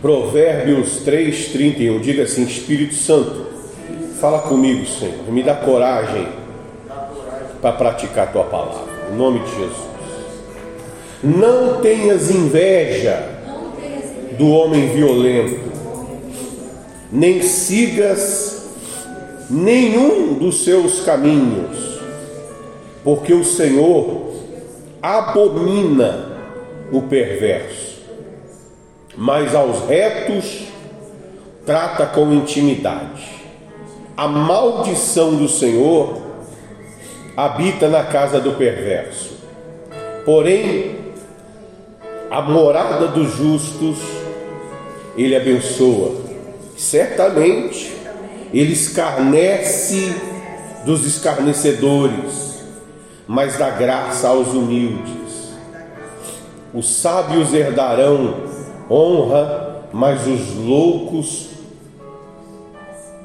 Provérbios 3, 31. Diga assim: Espírito Santo, fala comigo, Senhor. Me dá coragem para praticar a tua palavra. Em nome de Jesus. Não tenhas inveja do homem violento, nem sigas nenhum dos seus caminhos, porque o Senhor abomina o perverso, mas aos retos trata com intimidade. A maldição do Senhor habita na casa do perverso, porém a morada dos justos ele abençoa. Certamente ele escarnece dos escarnecedores, mas dá graça aos humildes. Os sábios herdarão honra, mas os loucos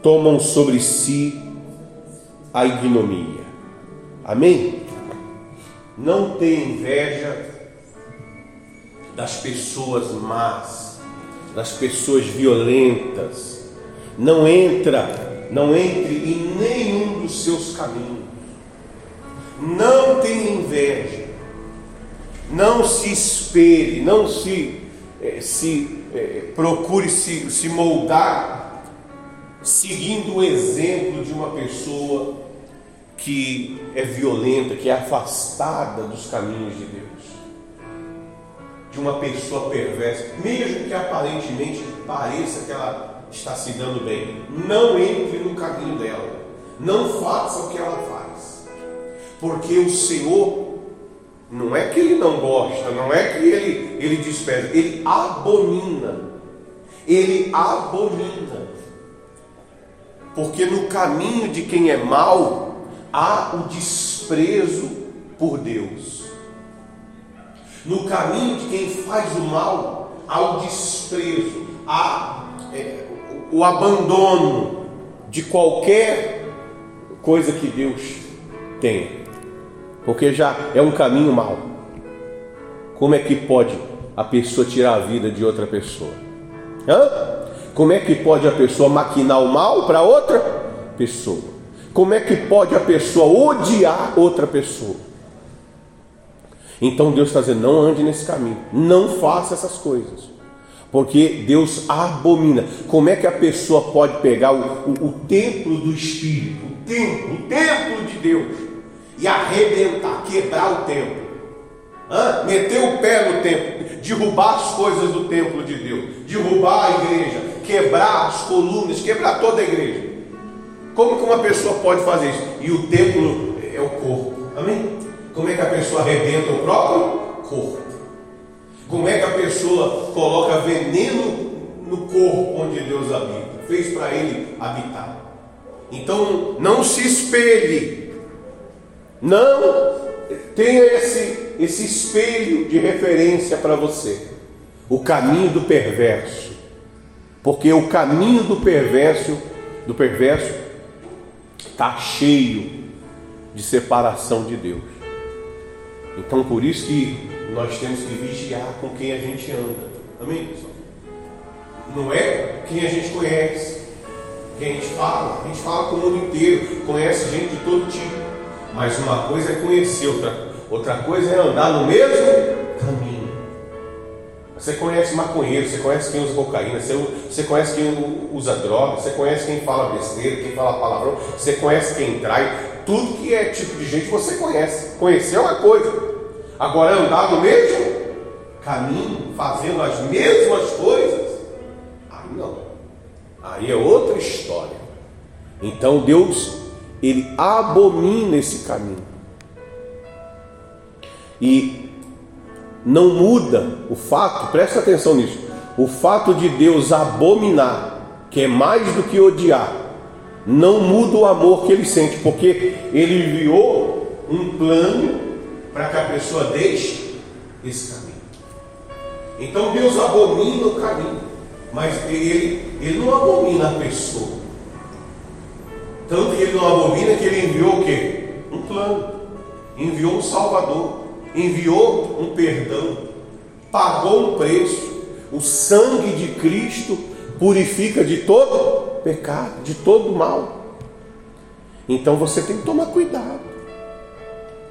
tomam sobre si a ignomia. Amém? Não tenha inveja das pessoas más, das pessoas violentas. Não entra, não entre em nenhum dos seus caminhos. Não tenha inveja. Não se espere, não se, eh, se eh, procure se, se moldar seguindo o exemplo de uma pessoa que é violenta, que é afastada dos caminhos de Deus de uma pessoa perversa, mesmo que aparentemente pareça que ela está se dando bem. Não entre no caminho dela. Não faça o que ela faz. Porque o Senhor não é que ele não gosta, não é que ele, ele despreza, ele abomina. Ele abomina. Porque no caminho de quem é mau há o desprezo por Deus. No caminho de quem faz o mal, há o desprezo, há é, o abandono de qualquer coisa que Deus tem, porque já é um caminho mal. Como é que pode a pessoa tirar a vida de outra pessoa? Hã? Como é que pode a pessoa maquinar o mal para outra pessoa? Como é que pode a pessoa odiar outra pessoa? Então Deus está dizendo: não ande nesse caminho, não faça essas coisas, porque Deus abomina. Como é que a pessoa pode pegar o, o, o templo do Espírito, o templo, o templo de Deus, e arrebentar, quebrar o templo? Hã? Meter o pé no templo, derrubar as coisas do templo de Deus, derrubar a igreja, quebrar as colunas, quebrar toda a igreja. Como que uma pessoa pode fazer isso? E o templo é o corpo. Amém? Como é que a pessoa arrebenta o próprio corpo? Como é que a pessoa coloca veneno no corpo onde Deus habita? Fez para ele habitar. Então, não se espelhe. Não tenha esse, esse espelho de referência para você. O caminho do perverso. Porque o caminho do perverso, do perverso, está cheio de separação de Deus. Então por isso que nós temos que vigiar com quem a gente anda. Amém? Não é quem a gente conhece, quem a gente fala. A gente fala com o mundo inteiro, conhece gente de todo tipo. Mas uma coisa é conhecer, outra, outra coisa é andar no mesmo caminho. Você conhece maconheiro, você conhece quem usa cocaína, você, você conhece quem usa droga, você conhece quem fala besteira, quem fala palavrão, você conhece quem trai, tudo que é tipo de gente você conhece. Conhecer é uma coisa. Agora andar no mesmo caminho, fazendo as mesmas coisas, aí não. Aí é outra história. Então Deus, ele abomina esse caminho. E não muda o fato, presta atenção nisso. O fato de Deus abominar, que é mais do que odiar, não muda o amor que ele sente, porque ele enviou um plano para que a pessoa deixe esse caminho. Então Deus abomina o caminho, mas ele, ele não abomina a pessoa. Tanto que ele não abomina que ele enviou o quê? Um plano, enviou um Salvador, enviou um perdão, pagou um preço. O sangue de Cristo purifica de todo pecado, de todo mal. Então você tem que tomar cuidado,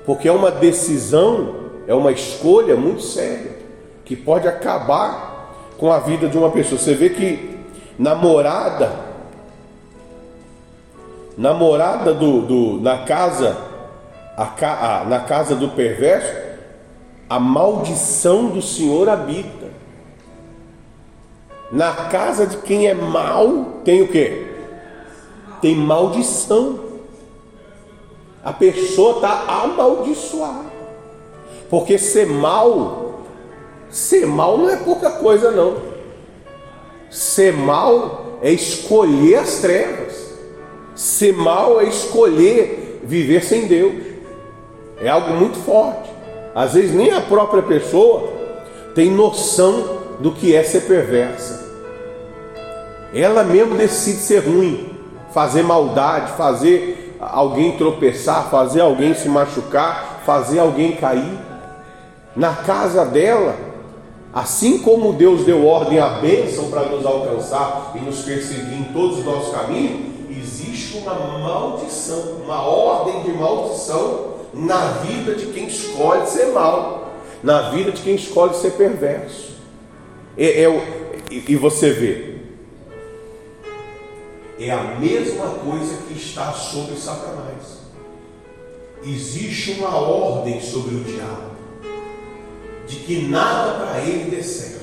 porque é uma decisão, é uma escolha muito séria, que pode acabar com a vida de uma pessoa. Você vê que namorada, namorada do, do na casa, a, a, na casa do perverso, a maldição do Senhor habita. Na casa de quem é mal tem o que? Tem maldição a pessoa está amaldiçoada. Porque ser mal, ser mal não é pouca coisa, não. Ser mal é escolher as trevas. Ser mal é escolher viver sem Deus. É algo muito forte. Às vezes nem a própria pessoa tem noção do que é ser perversa. Ela mesmo decide ser ruim, fazer maldade, fazer alguém tropeçar, fazer alguém se machucar, fazer alguém cair. Na casa dela, assim como Deus deu ordem à bênção para nos alcançar e nos perseguir em todos os nossos caminhos, existe uma maldição, uma ordem de maldição na vida de quem escolhe ser mal, na vida de quem escolhe ser perverso. É, é, e você vê, é a mesma coisa que está sobre Satanás. Existe uma ordem sobre o diabo, de que nada para ele dê certo.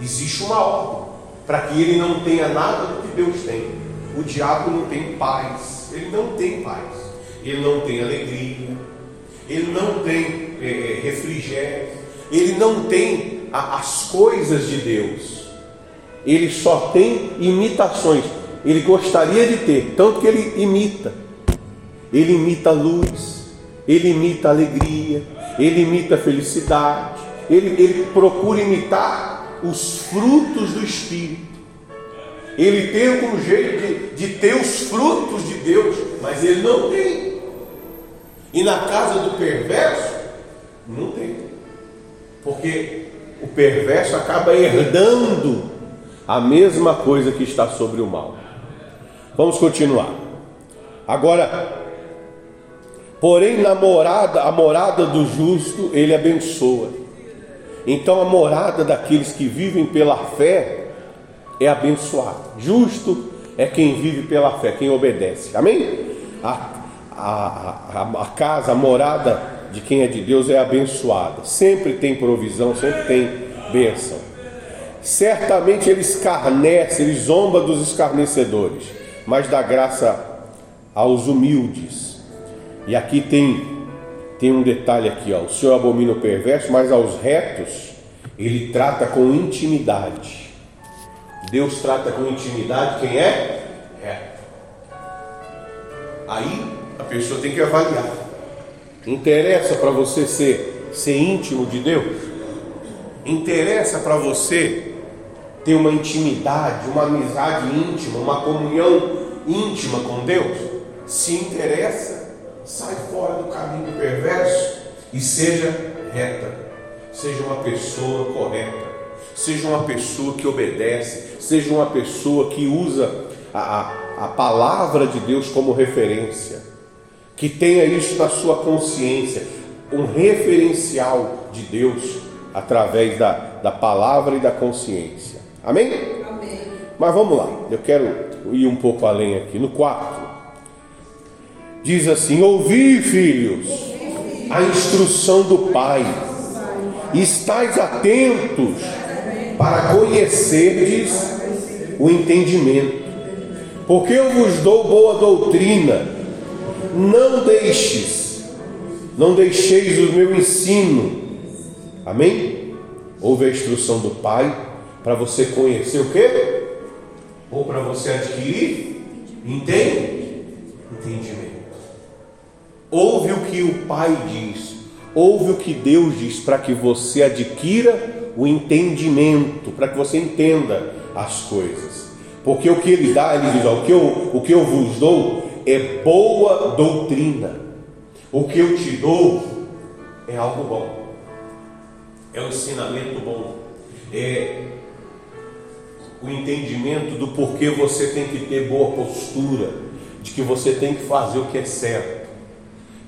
Existe uma ordem para que ele não tenha nada do que Deus tem. O diabo não tem paz, ele não tem paz, ele não tem alegria, ele não tem é, é refrigério, ele não tem a, as coisas de Deus. Ele só tem imitações. Ele gostaria de ter, tanto que ele imita. Ele imita a luz, ele imita a alegria, ele imita a felicidade, ele, ele procura imitar os frutos do Espírito. Ele tem algum jeito de, de ter os frutos de Deus, mas ele não tem. E na casa do perverso, não tem. Porque o perverso acaba herdando a mesma coisa que está sobre o mal. Vamos continuar. Agora, porém, na morada, a morada do justo, ele abençoa. Então, a morada daqueles que vivem pela fé é abençoada. Justo é quem vive pela fé, quem obedece. Amém? A, a, a, a casa, a morada de quem é de Deus é abençoada. Sempre tem provisão, sempre tem bênção. Certamente ele escarnece, ele zomba dos escarnecedores, mas dá graça aos humildes. E aqui tem tem um detalhe aqui, ó. O Senhor abomina o perverso, mas aos retos ele trata com intimidade. Deus trata com intimidade quem é? Reto. Aí a pessoa tem que avaliar. Interessa para você ser, ser íntimo de Deus? Interessa para você ter uma intimidade, uma amizade íntima, uma comunhão íntima com Deus, se interessa, sai fora do caminho perverso e seja reta, seja uma pessoa correta, seja uma pessoa que obedece, seja uma pessoa que usa a, a, palavra de Deus como referência, que tenha isso na sua consciência, um referencial de Deus através da, da palavra e da consciência. Amém? Amém? Mas vamos lá, eu quero ir um pouco além aqui. No 4, diz assim: Ouvi, filhos, a instrução do Pai, estais atentos para conhecerdes o entendimento, porque eu vos dou boa doutrina, não deixes, não deixeis o meu ensino. Amém? Ouve a instrução do Pai para você conhecer o quê? Ou para você adquirir? Entende? Entendimento. Ouve o que o Pai diz, ouve o que Deus diz, para que você adquira o entendimento, para que você entenda as coisas. Porque o que ele dá, ele diz: ó, o, que eu, o que eu vos dou é boa doutrina. O que eu te dou é algo bom, é um ensinamento bom é o entendimento do porquê você tem que ter boa postura, de que você tem que fazer o que é certo.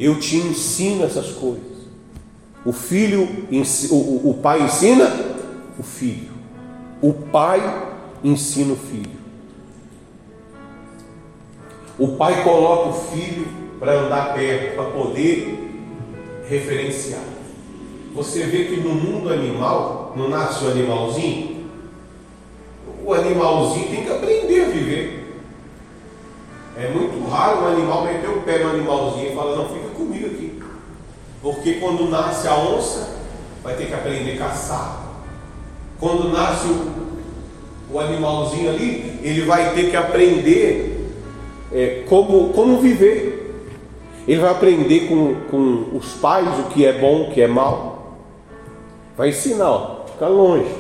Eu te ensino essas coisas. O filho, o, pai ensina o filho. O pai ensina o filho. O pai coloca o filho para andar perto, para poder referenciar. Você vê que no mundo animal, não nasce o animalzinho? O animalzinho tem que aprender a viver. É muito raro um animal meter o pé no animalzinho e falar, não, fica. Porque quando nasce a onça, vai ter que aprender a caçar. Quando nasce o, o animalzinho ali, ele vai ter que aprender é, como, como viver. Ele vai aprender com, com os pais o que é bom, o que é mal. Vai ensinar, ó, fica longe.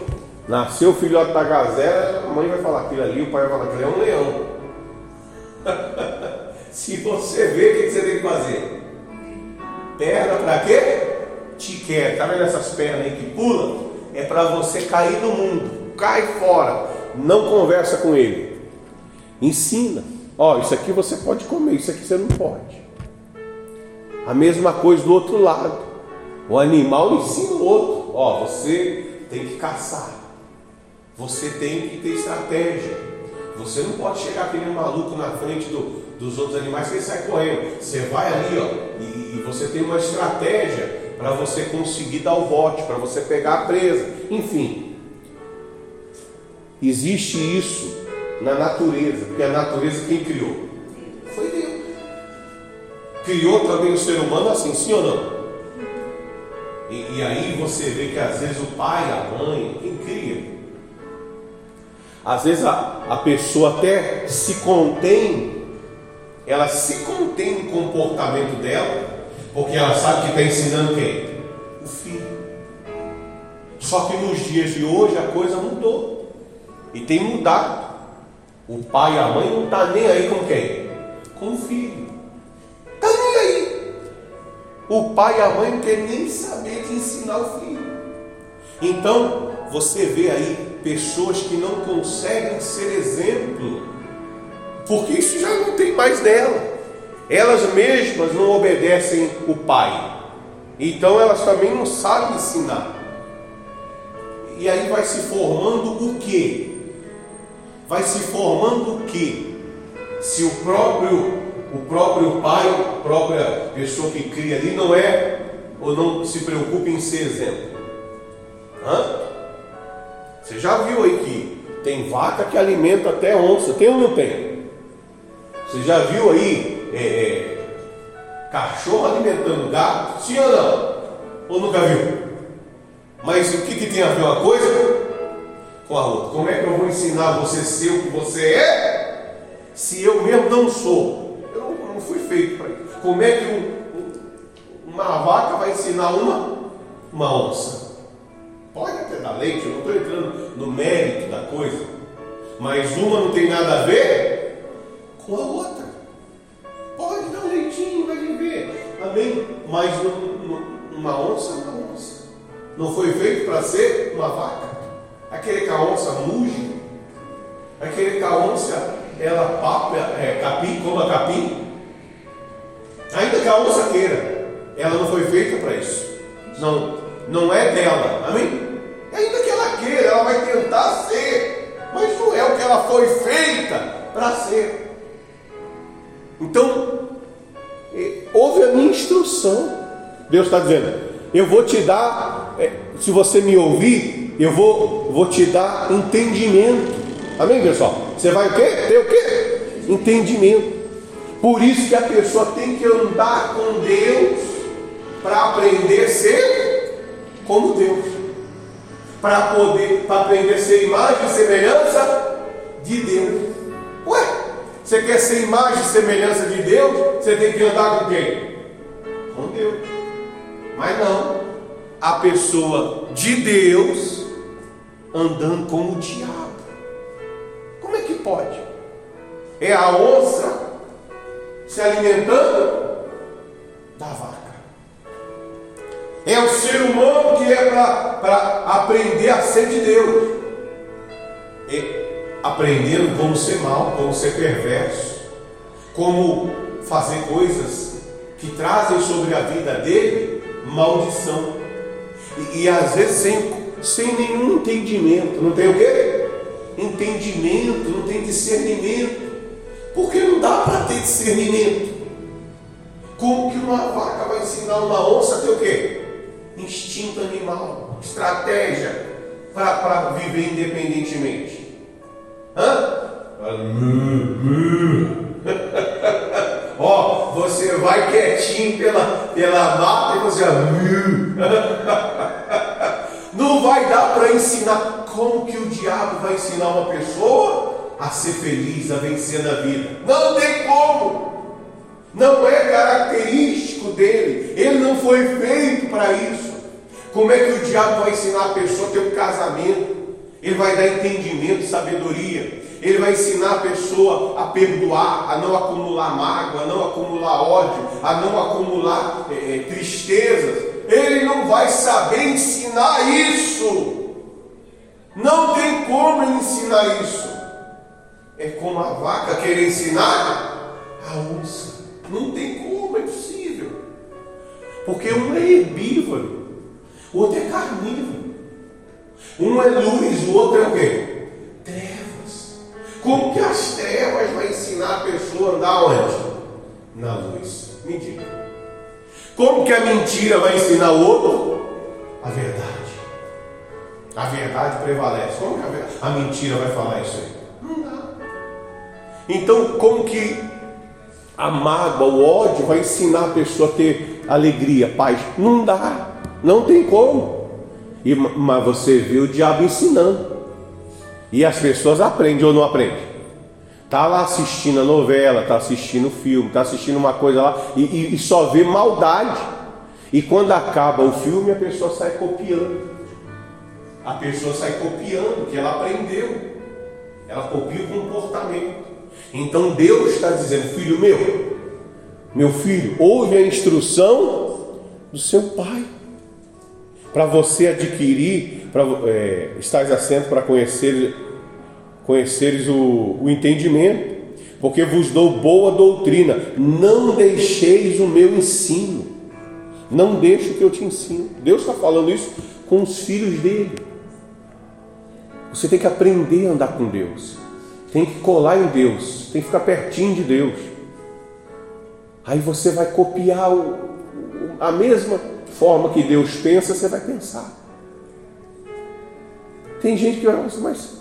Nasceu o filhote da gazela, a mãe vai falar aquilo ali, o pai vai falar aquilo é um leão. Se você vê, o que você tem que fazer? Perna para quê? Te quer. Tá vendo essas pernas aí que pulam? É para você cair no mundo. Cai fora. Não conversa com ele. Ensina. Ó, isso aqui você pode comer, isso aqui você não pode. A mesma coisa do outro lado. O animal ensina o outro. Ó, você tem que caçar. Você tem que ter estratégia. Você não pode chegar aquele maluco na frente do, dos outros animais que ele sai correndo. Você vai ali, ó, e, você tem uma estratégia para você conseguir dar o bote, para você pegar a presa. Enfim, existe isso na natureza, porque a natureza quem criou? Foi Deus criou também o ser humano assim, sim ou não? E, e, aí você vê que às vezes o pai, a mãe, quem cria, às vezes a, a pessoa até se contém, ela se contém no comportamento dela, porque ela sabe que está ensinando quem? O filho. Só que nos dias de hoje a coisa mudou. E tem mudado. O pai e a mãe não estão tá nem aí com quem? Com o filho. Está nem aí. O pai e a mãe não querem nem saber de ensinar o filho. Então, você vê aí pessoas que não conseguem ser exemplo, porque isso já não tem mais nela. Elas mesmas não obedecem o pai. Então elas também não sabem ensinar. E aí vai se formando o que? Vai se formando o que? Se o próprio o próprio pai, a própria pessoa que cria ali, não é ou não se preocupa em ser exemplo. Hã? Você já viu aí que tem vaca que alimenta até onça, tem ou não tem? Você já viu aí é, é, cachorro alimentando gato? Sim ou não? Ou nunca viu? Mas o que, que tem a ver uma coisa com a outra? Como é que eu vou ensinar você ser o que você é, se eu mesmo não sou? fui feito para isso. Como é que um, uma vaca vai ensinar uma, uma onça? Pode até dar leite, eu não estou entrando no mérito da coisa, mas uma não tem nada a ver com a outra. Amém? Mas uma onça é uma onça. Não foi feito para ser uma vaca. Aquele que a onça muge, aquele que a onça ela papa, é, capim, coma capim, Ainda que a onça queira, ela não foi feita para isso. Não, não é dela. Amém? Ainda que ela queira, ela vai tentar ser, mas não é o que ela foi feita para ser. Então, houve a minha instrução. Deus está dizendo: eu vou te dar, é, se você me ouvir, eu vou, vou te dar entendimento. Amém, pessoal? Você vai o quê? Ter o quê? Entendimento. Por isso que a pessoa tem que andar com Deus para aprender a ser como Deus. Para poder, para aprender a ser imagem e semelhança de Deus. Ué, você quer ser imagem e semelhança de Deus? Você tem que andar com quem? Com Deus. Mas não. A pessoa de Deus andando como o diabo. Como é que pode? É a onça se alimentando da vaca. É o ser humano que é para aprender a ser de Deus. E aprendendo como ser mal, como ser perverso, como fazer coisas que trazem sobre a vida dele maldição. E, e às vezes sem, sem nenhum entendimento. Não tem o quê? Entendimento, não tem discernimento. Porque não dá para ter discernimento. Como que uma vaca vai ensinar uma onça a ter o quê? Instinto animal, estratégia para viver independentemente. Hã? Ó, você vai quietinho pela, pela mata e você. Não vai dar para ensinar. Como que o diabo vai ensinar uma pessoa a ser feliz, a vencer na vida? Não tem como. Não é característico dele. Ele não foi feito para isso. Como é que o diabo vai ensinar a pessoa a ter um casamento? Ele vai dar entendimento, sabedoria. Ele vai ensinar a pessoa a perdoar, a não acumular mágoa, a não acumular ódio, a não acumular é, tristezas. Ele não vai saber ensinar isso. Não tem como ensinar isso. É como a vaca querer ensinar a onça. Não tem como, é possível. Porque um é herbívoro, o outro é carnívoro. Um é luz, o outro é o quê? Trevas. Como que as trevas vai ensinar a pessoa a andar onde? Na luz. Mentira. Como que a mentira vai ensinar o outro? A verdade. A verdade prevalece. Como que a, a mentira vai falar isso aí? Não dá. Então, como que a mágoa, o ódio vai ensinar a pessoa a ter alegria, paz. Não dá, não tem como. E, mas você vê o diabo ensinando. E as pessoas aprendem ou não aprendem? Tá lá assistindo a novela, tá assistindo o filme, tá assistindo uma coisa lá e, e, e só vê maldade. E quando acaba o filme, a pessoa sai copiando. A pessoa sai copiando o que ela aprendeu. Ela copia o comportamento. Então Deus está dizendo, filho meu, meu filho, ouve a instrução do seu pai. Para você adquirir, para é, estar assento para conhecer, conheceres o, o entendimento, porque vos dou boa doutrina, não deixeis o meu ensino, não deixe o que eu te ensino. Deus está falando isso com os filhos dele. Você tem que aprender a andar com Deus tem que colar em Deus, tem que ficar pertinho de Deus. Aí você vai copiar o, a mesma forma que Deus pensa, você vai pensar. Tem gente que vai assim, mas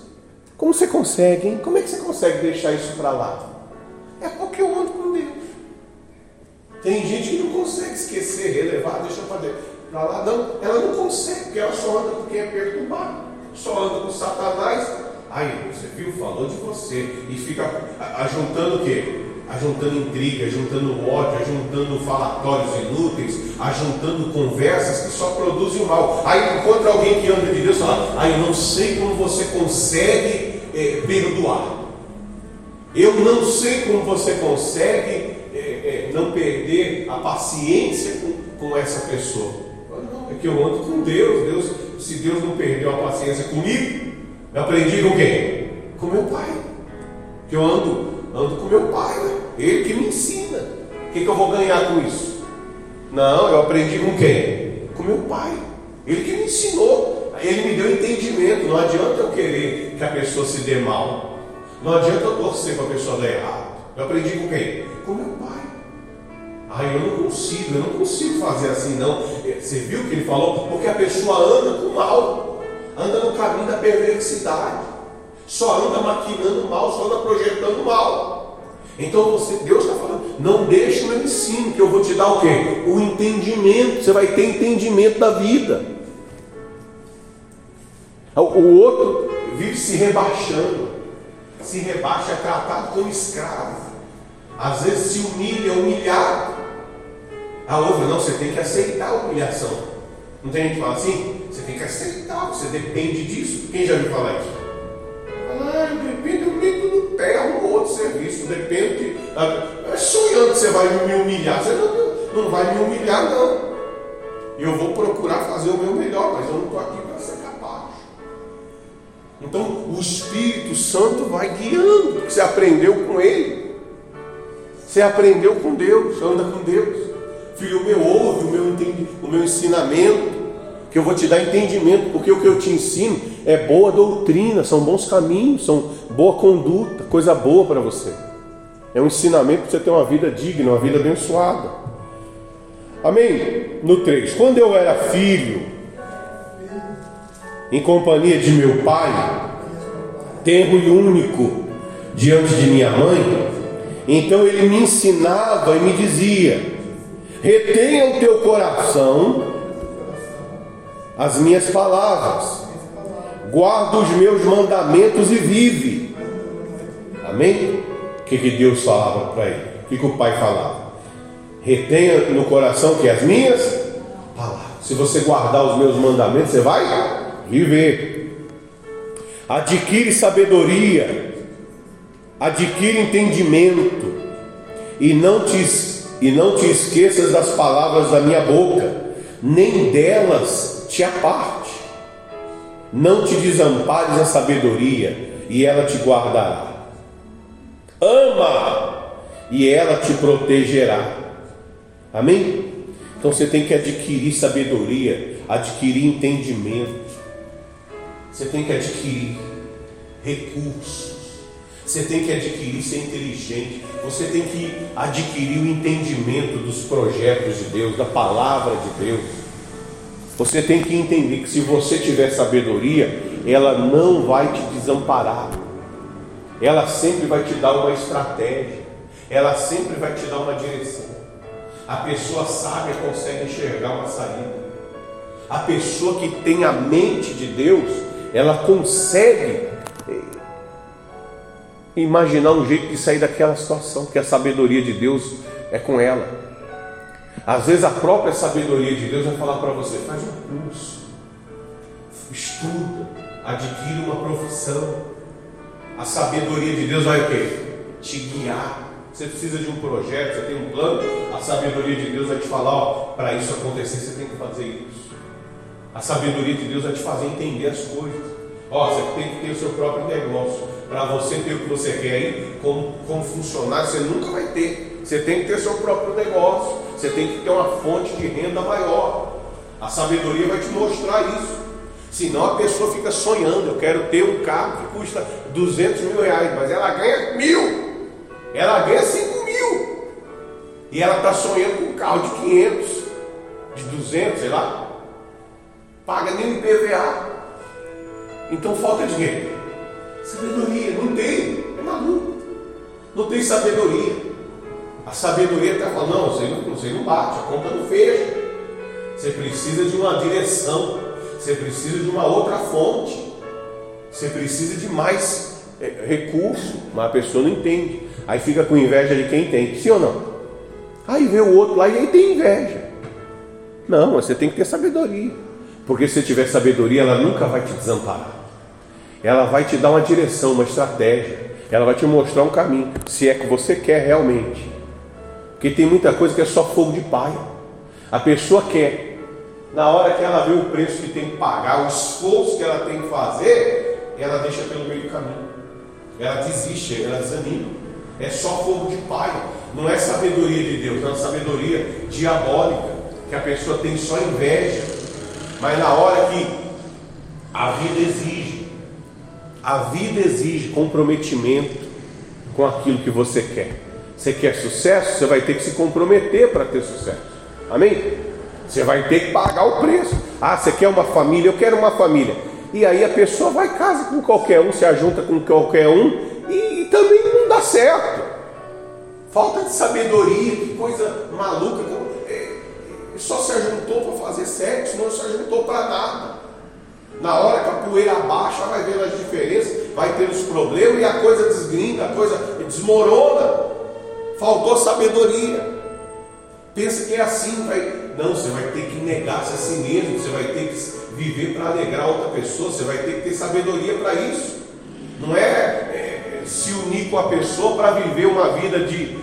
como você consegue, hein? Como é que você consegue deixar isso para lá? É porque eu ando com Deus. Tem gente que não consegue esquecer, relevar, deixa para lá. Não, ela não consegue, porque ela só anda com quem é perturbado, só anda com Satanás Aí, você viu, falou de você. E fica ajuntando o quê? Ajuntando intriga, ajuntando ódio, ajuntando falatórios inúteis, ajuntando conversas que só produzem o mal. Aí encontra alguém que anda de Deus e fala, ah, eu não sei como você consegue é, perdoar. Eu não sei como você consegue é, é, não perder a paciência com, com essa pessoa. É que eu ando com Deus. Deus. Se Deus não perdeu a paciência comigo, eu aprendi com quem? Com meu pai. Que eu ando, ando com meu pai, né? Ele que me ensina. O que, que eu vou ganhar com isso? Não, eu aprendi com quem? Com meu pai. Ele que me ensinou. Ele me deu entendimento. Não adianta eu querer que a pessoa se dê mal. Não adianta eu torcer para a pessoa dar errado. Eu aprendi com quem? Com meu pai. Ah, eu não consigo, eu não consigo fazer assim, não. Você viu o que ele falou? Porque a pessoa anda com mal anda no caminho da perversidade, só anda maquinando mal, só anda projetando mal. Então você, Deus está falando, não deixe o meu ensino, que eu vou te dar o quê? O entendimento, você vai ter entendimento da vida. O outro vive se rebaixando, se rebaixa, é tratado como escravo. Às vezes se humilha, é humilhado. A outra, não, você tem que aceitar a humilhação. Não tem gente que fala assim? Você tem que aceitar, você depende disso. Quem já viu falar isso? Ah, eu dependo, eu meto no pé, arrumo outro serviço, depende. É sonhando que você vai me humilhar. Você não, não vai me humilhar, não. Eu vou procurar fazer o meu melhor, mas eu não estou aqui para ser capaz. Então o Espírito Santo vai guiando, porque você aprendeu com Ele. Você aprendeu com Deus, anda com Deus. Filho meu, ouve o meu, o meu ensinamento, que eu vou te dar entendimento, porque o que eu te ensino é boa doutrina, são bons caminhos, são boa conduta, coisa boa para você. É um ensinamento para você ter uma vida digna, uma vida abençoada. Amém? No 3. Quando eu era filho, em companhia de meu pai, tenro e único diante de minha mãe, então ele me ensinava e me dizia: retenha o teu coração as minhas palavras, guarda os meus mandamentos e vive. Amém? O que, que Deus falava para ele? O que, que o pai falava? Retenha no coração que as minhas palavras. Se você guardar os meus mandamentos, você vai viver. Adquire sabedoria, adquire entendimento, e não te, e não te esqueças das palavras da minha boca, nem delas te aparte. Não te desampares a sabedoria, e ela te guardará. Ama, e ela te protegerá. Amém? Então você tem que adquirir sabedoria, adquirir entendimento. Você tem que adquirir recursos. Você tem que adquirir ser inteligente. Você tem que adquirir o entendimento dos projetos de Deus, da palavra de Deus. Você tem que entender que se você tiver sabedoria, ela não vai te desamparar. Ela sempre vai te dar uma estratégia. Ela sempre vai te dar uma direção. A pessoa sábia consegue enxergar uma saída. A pessoa que tem a mente de Deus, ela consegue eh, imaginar um jeito de sair daquela situação, que a sabedoria de Deus é com ela. Às vezes a própria sabedoria de Deus vai falar para você: faz um curso, estuda, adquire uma profissão. A sabedoria de Deus vai o quê? Te guiar. Você precisa de um projeto, você tem um plano, a sabedoria de Deus vai te falar, para isso acontecer, você tem que fazer isso. A sabedoria de Deus vai te fazer entender as coisas. Ó, você tem que ter o seu próprio negócio. Para você ter o que você quer aí, como, como funcionário, você nunca vai ter. Você tem que ter seu próprio negócio. Você tem que ter uma fonte de renda maior. A sabedoria vai te mostrar isso. Senão a pessoa fica sonhando. Eu quero ter um carro que custa 200 mil reais, mas ela ganha mil. Ela ganha 5 mil. E ela está sonhando com um carro de 500, de 200, sei lá. Paga nem IPVA. Então falta dinheiro. Sabedoria, não tem. É maluco. Não tem sabedoria. A sabedoria está falando, não, você não, você não bate, a conta não fecha. Você precisa de uma direção. Você precisa de uma outra fonte. Você precisa de mais é, recurso. Mas a pessoa não entende. Aí fica com inveja de quem tem. Sim ou não? Aí vê o outro lá e aí tem inveja. Não, você tem que ter sabedoria. Porque se tiver sabedoria, ela nunca vai te desamparar. Ela vai te dar uma direção, uma estratégia. Ela vai te mostrar um caminho, se é que você quer realmente. Porque tem muita coisa que é só fogo de palha. A pessoa quer. Na hora que ela vê o preço que tem que pagar, o esforço que ela tem que fazer, ela deixa pelo meio do caminho. Ela desiste, ela desanima. É só fogo de palha. Não é sabedoria de Deus, é uma sabedoria diabólica. Que a pessoa tem só inveja. Mas na hora que a vida exige, a vida exige comprometimento com aquilo que você quer. Você quer sucesso? Você vai ter que se comprometer para ter sucesso. Amém? Você vai ter que pagar o preço. Ah, você quer uma família? Eu quero uma família. E aí a pessoa vai casa com qualquer um, se ajunta com qualquer um e, e também não dá certo. Falta de sabedoria, que coisa maluca. É, só se ajuntou para fazer sexo, não se ajuntou para nada. Na hora que a poeira abaixa, vai vendo as diferenças, vai ter os problemas e a coisa desgrinda, a coisa desmorona. Faltou sabedoria. Pensa que é assim, vai. Não, você vai ter que negar-se a si mesmo, você vai ter que viver para alegrar outra pessoa, você vai ter que ter sabedoria para isso. Não é, é, se unir com a pessoa para viver uma vida de,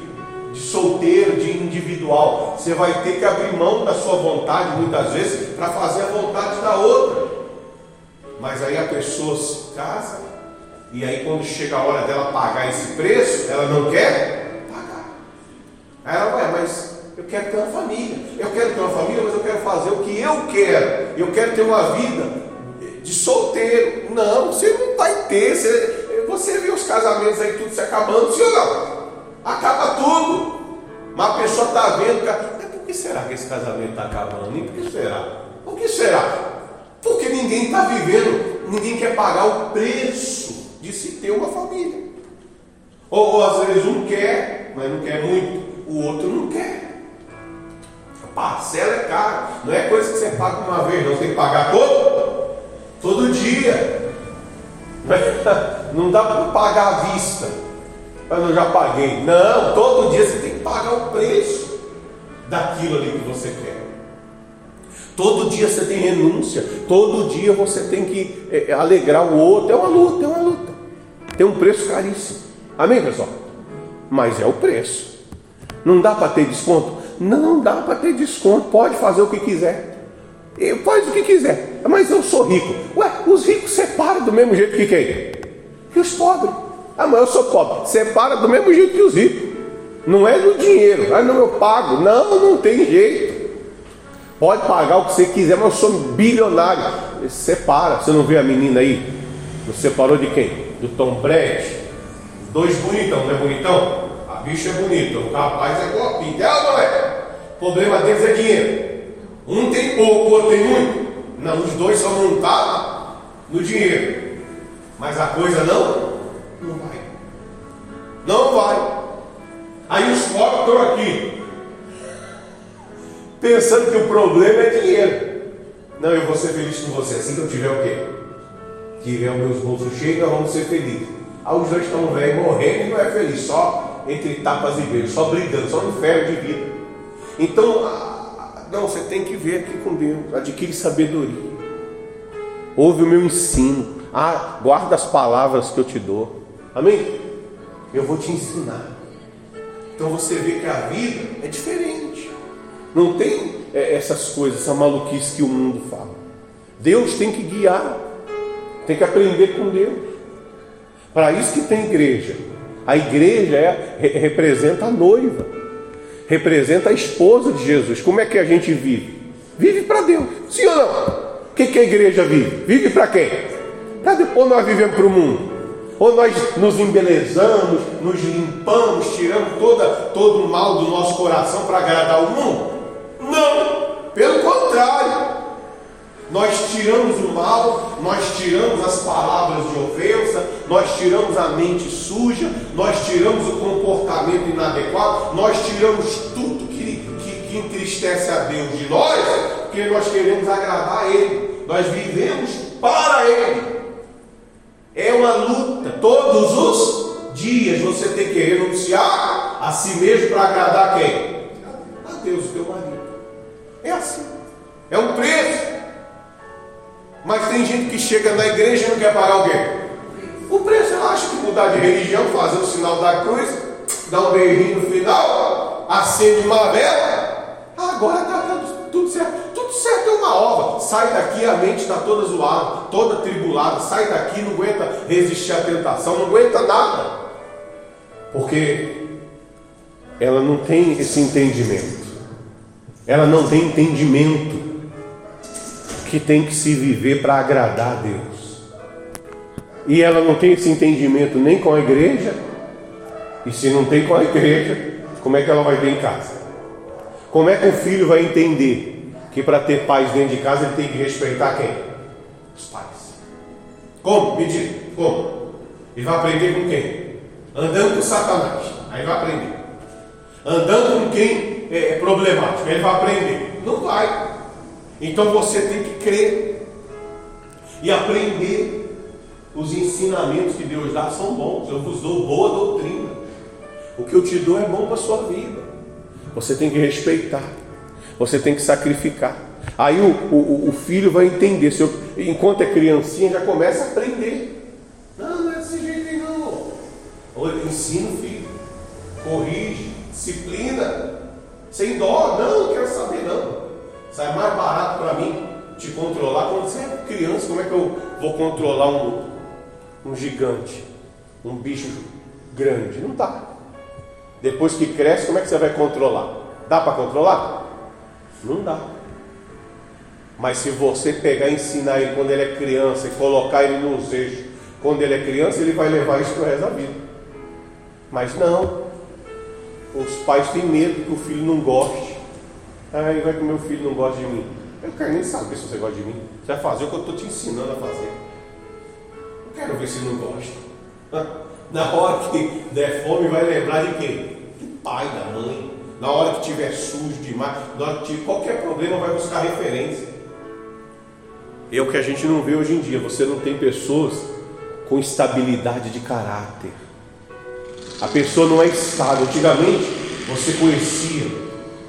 de solteiro, de individual. Você vai ter que abrir mão da sua vontade muitas vezes para fazer a vontade da outra. Mas aí a pessoa se casa e aí quando chega a hora dela pagar esse preço, ela não quer. Aí ela vai, mas eu quero ter uma família. Eu quero ter uma família, mas eu quero fazer o que eu quero. Eu quero ter uma vida de solteiro. Não, você não vai ter. Você, você vê os casamentos aí tudo se acabando, ou não? Acaba tudo. Mas a pessoa está vendo, cara, mas por que será que esse casamento está acabando? E por que será? Por que será? Porque ninguém está vivendo, ninguém quer pagar o preço de se ter uma família. Ou, ou às vezes um quer, mas não quer muito, o outro não quer. A parcela é cara, não é coisa que você paga uma vez, não, você tem que pagar todo, todo dia. Não dá para pagar à vista. Mas eu já paguei. Não, todo dia você tem que pagar o preço daquilo ali que você quer. Todo dia você tem renúncia, todo dia você tem que é, alegrar o outro. É uma luta, é uma luta. Tem um preço caríssimo. Amém, pessoal? Mas é o preço. Não dá para ter desconto? Não dá para ter desconto. Pode fazer o que quiser. Faz o que quiser. Mas eu sou rico. Ué, os ricos separam do mesmo jeito que quem? Que os pobres. Ah, mas eu sou pobre. Separa do mesmo jeito que os ricos. Não é do dinheiro. Ah, não, eu pago. Não, não tem jeito. Pode pagar o que você quiser, mas eu sou bilionário. Separa. Você não vê a menina aí? Você separou de quem? Do Tom Brady? Dois bonitão, não é bonitão? A bicha é bonita, o rapaz é pinta. É não é? O problema deles é dinheiro. Um tem pouco, o outro tem muito. Não, os dois são montados no dinheiro. Mas a coisa não, não vai. Não vai. Aí os pobres estão aqui pensando que o problema é dinheiro. Não, eu vou ser feliz com você. Assim que eu tiver o quê? Tiver os meus bolsos cheios, nós vamos ser felizes. Aí os dois estão velhos morrendo e não é feliz, só entre tapas e beijos, só brigando, só no inferno de vida. Então, não, você tem que ver aqui com Deus, adquire sabedoria. Ouve o meu ensino. Ah, guarda as palavras que eu te dou. Amém? Eu vou te ensinar. Então você vê que a vida é diferente. Não tem é, essas coisas, essa maluquice que o mundo fala. Deus tem que guiar, tem que aprender com Deus. Para isso que tem igreja. A igreja é, representa a noiva, representa a esposa de Jesus. Como é que a gente vive? Vive para Deus, sim ou não? O que, que a igreja vive? Vive para quem? Para depois nós vivemos para o mundo. Ou nós nos embelezamos, nos limpamos, tiramos toda, todo o mal do nosso coração para agradar o mundo? Não, pelo contrário. Nós tiramos o mal, nós tiramos as palavras de nós tiramos a mente suja, nós tiramos o comportamento inadequado, nós tiramos tudo que, que, que entristece a Deus de nós, porque nós queremos agradar a Ele, nós vivemos para Ele. É uma luta, todos os dias você tem que renunciar a si mesmo para agradar quem? A Deus, o teu marido. É assim. É um preço. Mas tem gente que chega na igreja e não quer pagar quê? O preço. Ela acha que mudar de religião, fazer o sinal da cruz, dar um beijinho no final, acende uma vela. Agora está tá tudo certo. Tudo certo é uma ova. Sai daqui, a mente está toda zoada, toda tribulada. Sai daqui, não aguenta resistir à tentação, não aguenta nada. Porque ela não tem esse entendimento. Ela não tem entendimento que tem que se viver para agradar a Deus. E ela não tem esse entendimento nem com a igreja, e se não tem com a igreja, como é que ela vai ter em casa? Como é que o filho vai entender que para ter paz dentro de casa ele tem que respeitar quem? Os pais. Como? Me diga, como? Ele vai aprender com quem? Andando com Satanás. Aí vai aprender. Andando com quem é, problemático, ele vai aprender. Não vai. Então você tem que crer e aprender. Os ensinamentos que Deus dá são bons. Eu vos dou boa doutrina. O que eu te dou é bom para a sua vida. Você tem que respeitar. Você tem que sacrificar. Aí o, o, o filho vai entender. Se eu, enquanto é criancinha, já começa a aprender. Não, não é desse jeito aí não. Ensina o filho. Corrige disciplina, sem dó, não, não quero saber não. Sai mais barato para mim te controlar. Quando você é criança, como é que eu vou controlar um, um gigante, um bicho grande? Não dá. Depois que cresce, como é que você vai controlar? Dá para controlar? Não dá. Mas se você pegar e ensinar ele quando ele é criança e colocar ele nos eixos, quando ele é criança, ele vai levar isso para o resto da vida. Mas não. Os pais têm medo que o filho não goste. Aí vai que meu filho não gosta de mim. Eu quero nem saber se você gosta de mim. Você vai fazer o que eu estou te ensinando a fazer. Quero ver se não gosta. Na hora que der fome, vai lembrar de quem? Do pai, da mãe. Na hora que tiver sujo demais, na hora que tiver qualquer problema, vai buscar referência. É o que a gente não vê hoje em dia. Você não tem pessoas com estabilidade de caráter. A pessoa não é estável. Antigamente, você conhecia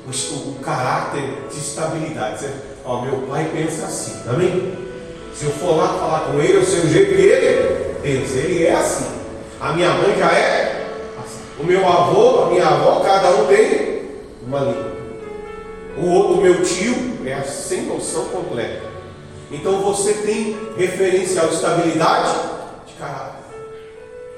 o, caráter de estabilidade. Você, ó, meu pai pensa assim, amém? Se eu for lá falar com ele, eu sei o jeito que ele pensa. Ele é assim. A minha mãe já é assim. O meu avô, a minha avó, cada um tem uma língua. O outro, meu tio, é sem noção completa. Então você tem referencial de estabilidade de caráter.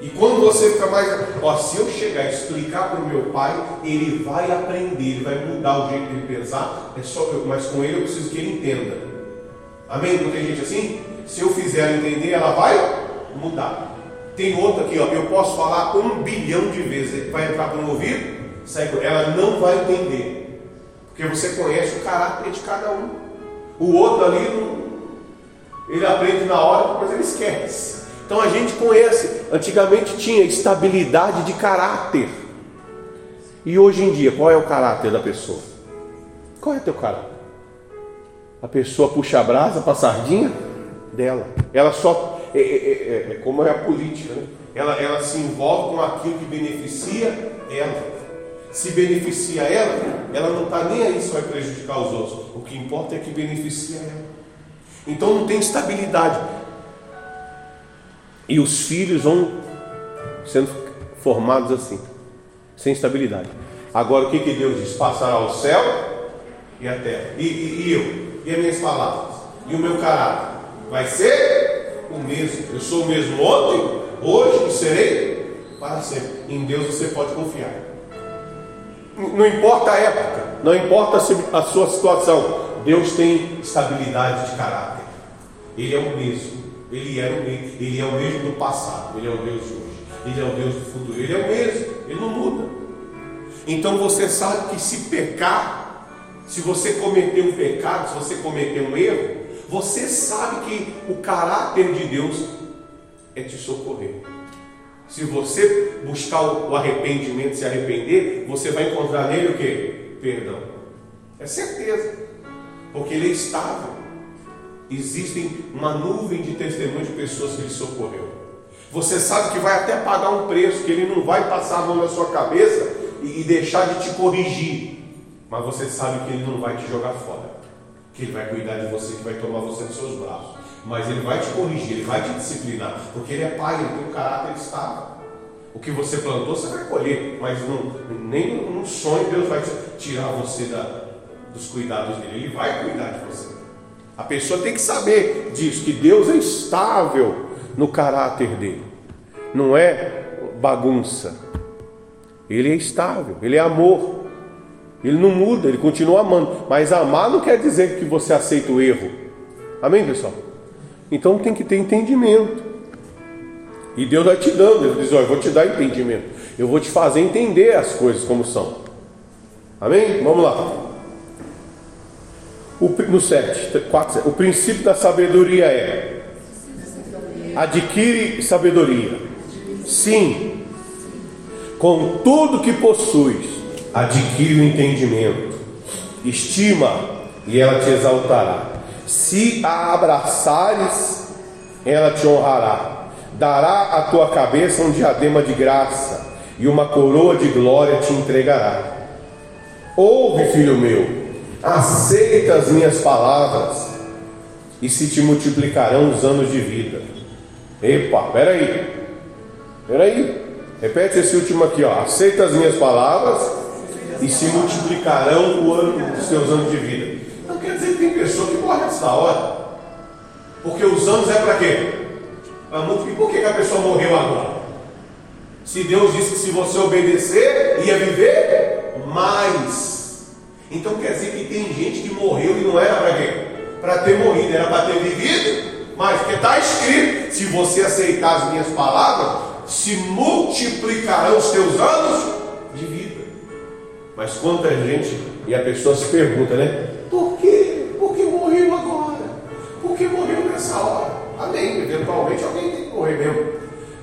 E quando você fica mais. Ó, se eu chegar e explicar para o meu pai, ele vai aprender, ele vai mudar o jeito de pensar, é só eu, mas com ele eu preciso que ele entenda. Amém? Não tem gente assim? Se eu fizer ela entender, ela vai mudar. Tem outra aqui, ó, eu posso falar um bilhão de vezes, vai entrar para o ouvido, ela não vai entender. Porque você conhece o caráter de cada um. O outro ali, ele aprende na hora, depois ele esquece. Então a gente conhece, antigamente tinha estabilidade de caráter. E hoje em dia, qual é o caráter da pessoa? Qual é o teu caráter? A pessoa puxa a brasa para a sardinha dela. Ela só. É, é, é, é, como é a política, né? Ela, ela se envolve com aquilo que beneficia ela. Se beneficia ela, ela não está nem aí se vai prejudicar os outros. O que importa é que beneficia ela. Então não tem estabilidade. E os filhos vão sendo formados assim, sem estabilidade. Agora o que, que Deus diz? Passará o céu e a terra. E, e, e eu? E as minhas palavras? E o meu caráter? Vai ser o mesmo. Eu sou o mesmo ontem, hoje e serei para sempre. Em Deus você pode confiar. Não importa a época, não importa a sua situação, Deus tem estabilidade de caráter. Ele é o mesmo. Ele, era o mesmo, ele é o mesmo do passado, ele é o Deus de hoje, ele é o Deus do futuro, ele é o mesmo, ele não muda. Então você sabe que se pecar, se você cometer um pecado, se você cometer um erro, você sabe que o caráter de Deus é te socorrer. Se você buscar o arrependimento, se arrepender, você vai encontrar nele o que? Perdão. É certeza. Porque ele é estável existem uma nuvem de testemunhos de pessoas que ele socorreu. Você sabe que vai até pagar um preço, que ele não vai passar a mão na sua cabeça e deixar de te corrigir. Mas você sabe que ele não vai te jogar fora. Que ele vai cuidar de você, que vai tomar você nos seus braços. Mas ele vai te corrigir, ele vai te disciplinar. Porque ele é pai, ele tem um caráter estável. O que você plantou, você vai colher. Mas não, nem num sonho Deus vai tirar você da, dos cuidados dele. Ele vai cuidar de você. A pessoa tem que saber disso, que Deus é estável no caráter dele. Não é bagunça. Ele é estável, ele é amor. Ele não muda, ele continua amando. Mas amar não quer dizer que você aceita o erro. Amém, pessoal? Então tem que ter entendimento. E Deus vai te dando, ele diz: Olha, eu vou te dar entendimento. Eu vou te fazer entender as coisas como são. Amém? Vamos lá. O, no 7, 4, o princípio da sabedoria é: adquire sabedoria. Sim, com tudo que possuis, adquire o entendimento. Estima e ela te exaltará. Se a abraçares, ela te honrará. Dará à tua cabeça um diadema de graça e uma coroa de glória te entregará. Ouve, filho meu aceita as minhas palavras e se te multiplicarão os anos de vida. Epa, peraí, peraí, repete esse último aqui, ó. Aceita as minhas palavras e se multiplicarão o ano dos seus anos de vida. Não quer dizer que tem pessoa que morre antes da hora. Porque os anos é para quê? Para multiplicar. Por que, a pessoa morreu agora? Se Deus disse que se você obedecer, ia viver mais. Então quer dizer que tem gente que morreu e não era para quê? Para ter morrido, era para ter vivido. Mas porque está escrito: se você aceitar as minhas palavras, se multiplicarão os teus anos. Mas quanta gente, e a pessoa se pergunta, né? Por quê? Por que morreu agora? Por que morreu nessa hora? Amém. Eventualmente alguém tem que morrer mesmo.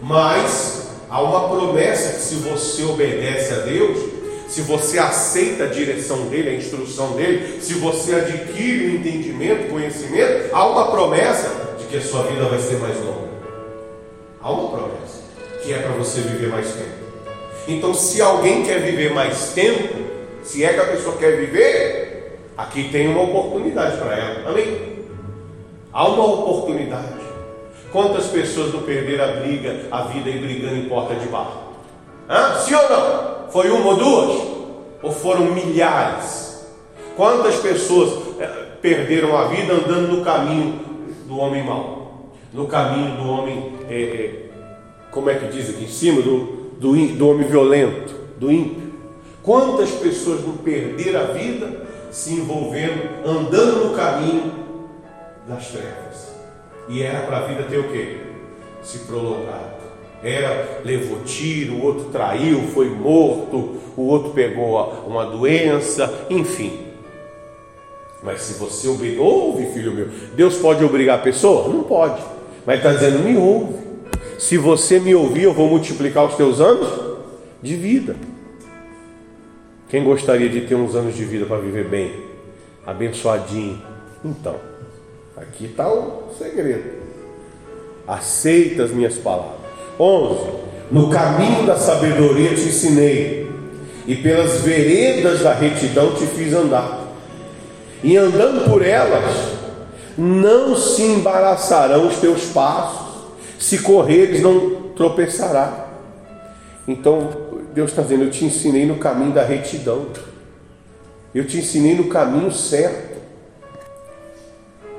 Mas há uma promessa que se você obedece a Deus, se você aceita a direção dele, a instrução dele, se você adquire o entendimento, conhecimento, há uma promessa de que a sua vida vai ser mais longa. Há uma promessa que é para você viver mais tempo. Então, se alguém quer viver mais tempo, se é que a pessoa quer viver, aqui tem uma oportunidade para ela. Amém? Há uma oportunidade. Quantas pessoas não perderam a briga, a vida e brigando em porta de bar? Hã? Sim ou não? Foi uma ou duas? Ou foram milhares? Quantas pessoas eh, perderam a vida andando no caminho do homem mau? No caminho do homem, é, é, como é que diz aqui em cima? Do, do, do homem violento, do ímpio. Quantas pessoas não perderam a vida se envolvendo, andando no caminho das trevas? E era para a vida ter o quê? Se prolongado. Era, levou tiro, o outro traiu, foi morto, o outro pegou uma doença, enfim. Mas se você obriga, ouve, filho meu, Deus pode obrigar a pessoa? Não pode. Mas está dizendo, me ouve. Se você me ouvir, eu vou multiplicar os teus anos de vida. Quem gostaria de ter uns anos de vida para viver bem, abençoadinho? Então, aqui está o segredo. Aceita as minhas palavras. 11. No caminho da sabedoria te ensinei, e pelas veredas da retidão te fiz andar. E andando por elas, não se embaraçarão os teus passos, se correres, não tropeçará. Então, Deus está dizendo: Eu te ensinei no caminho da retidão, eu te ensinei no caminho certo,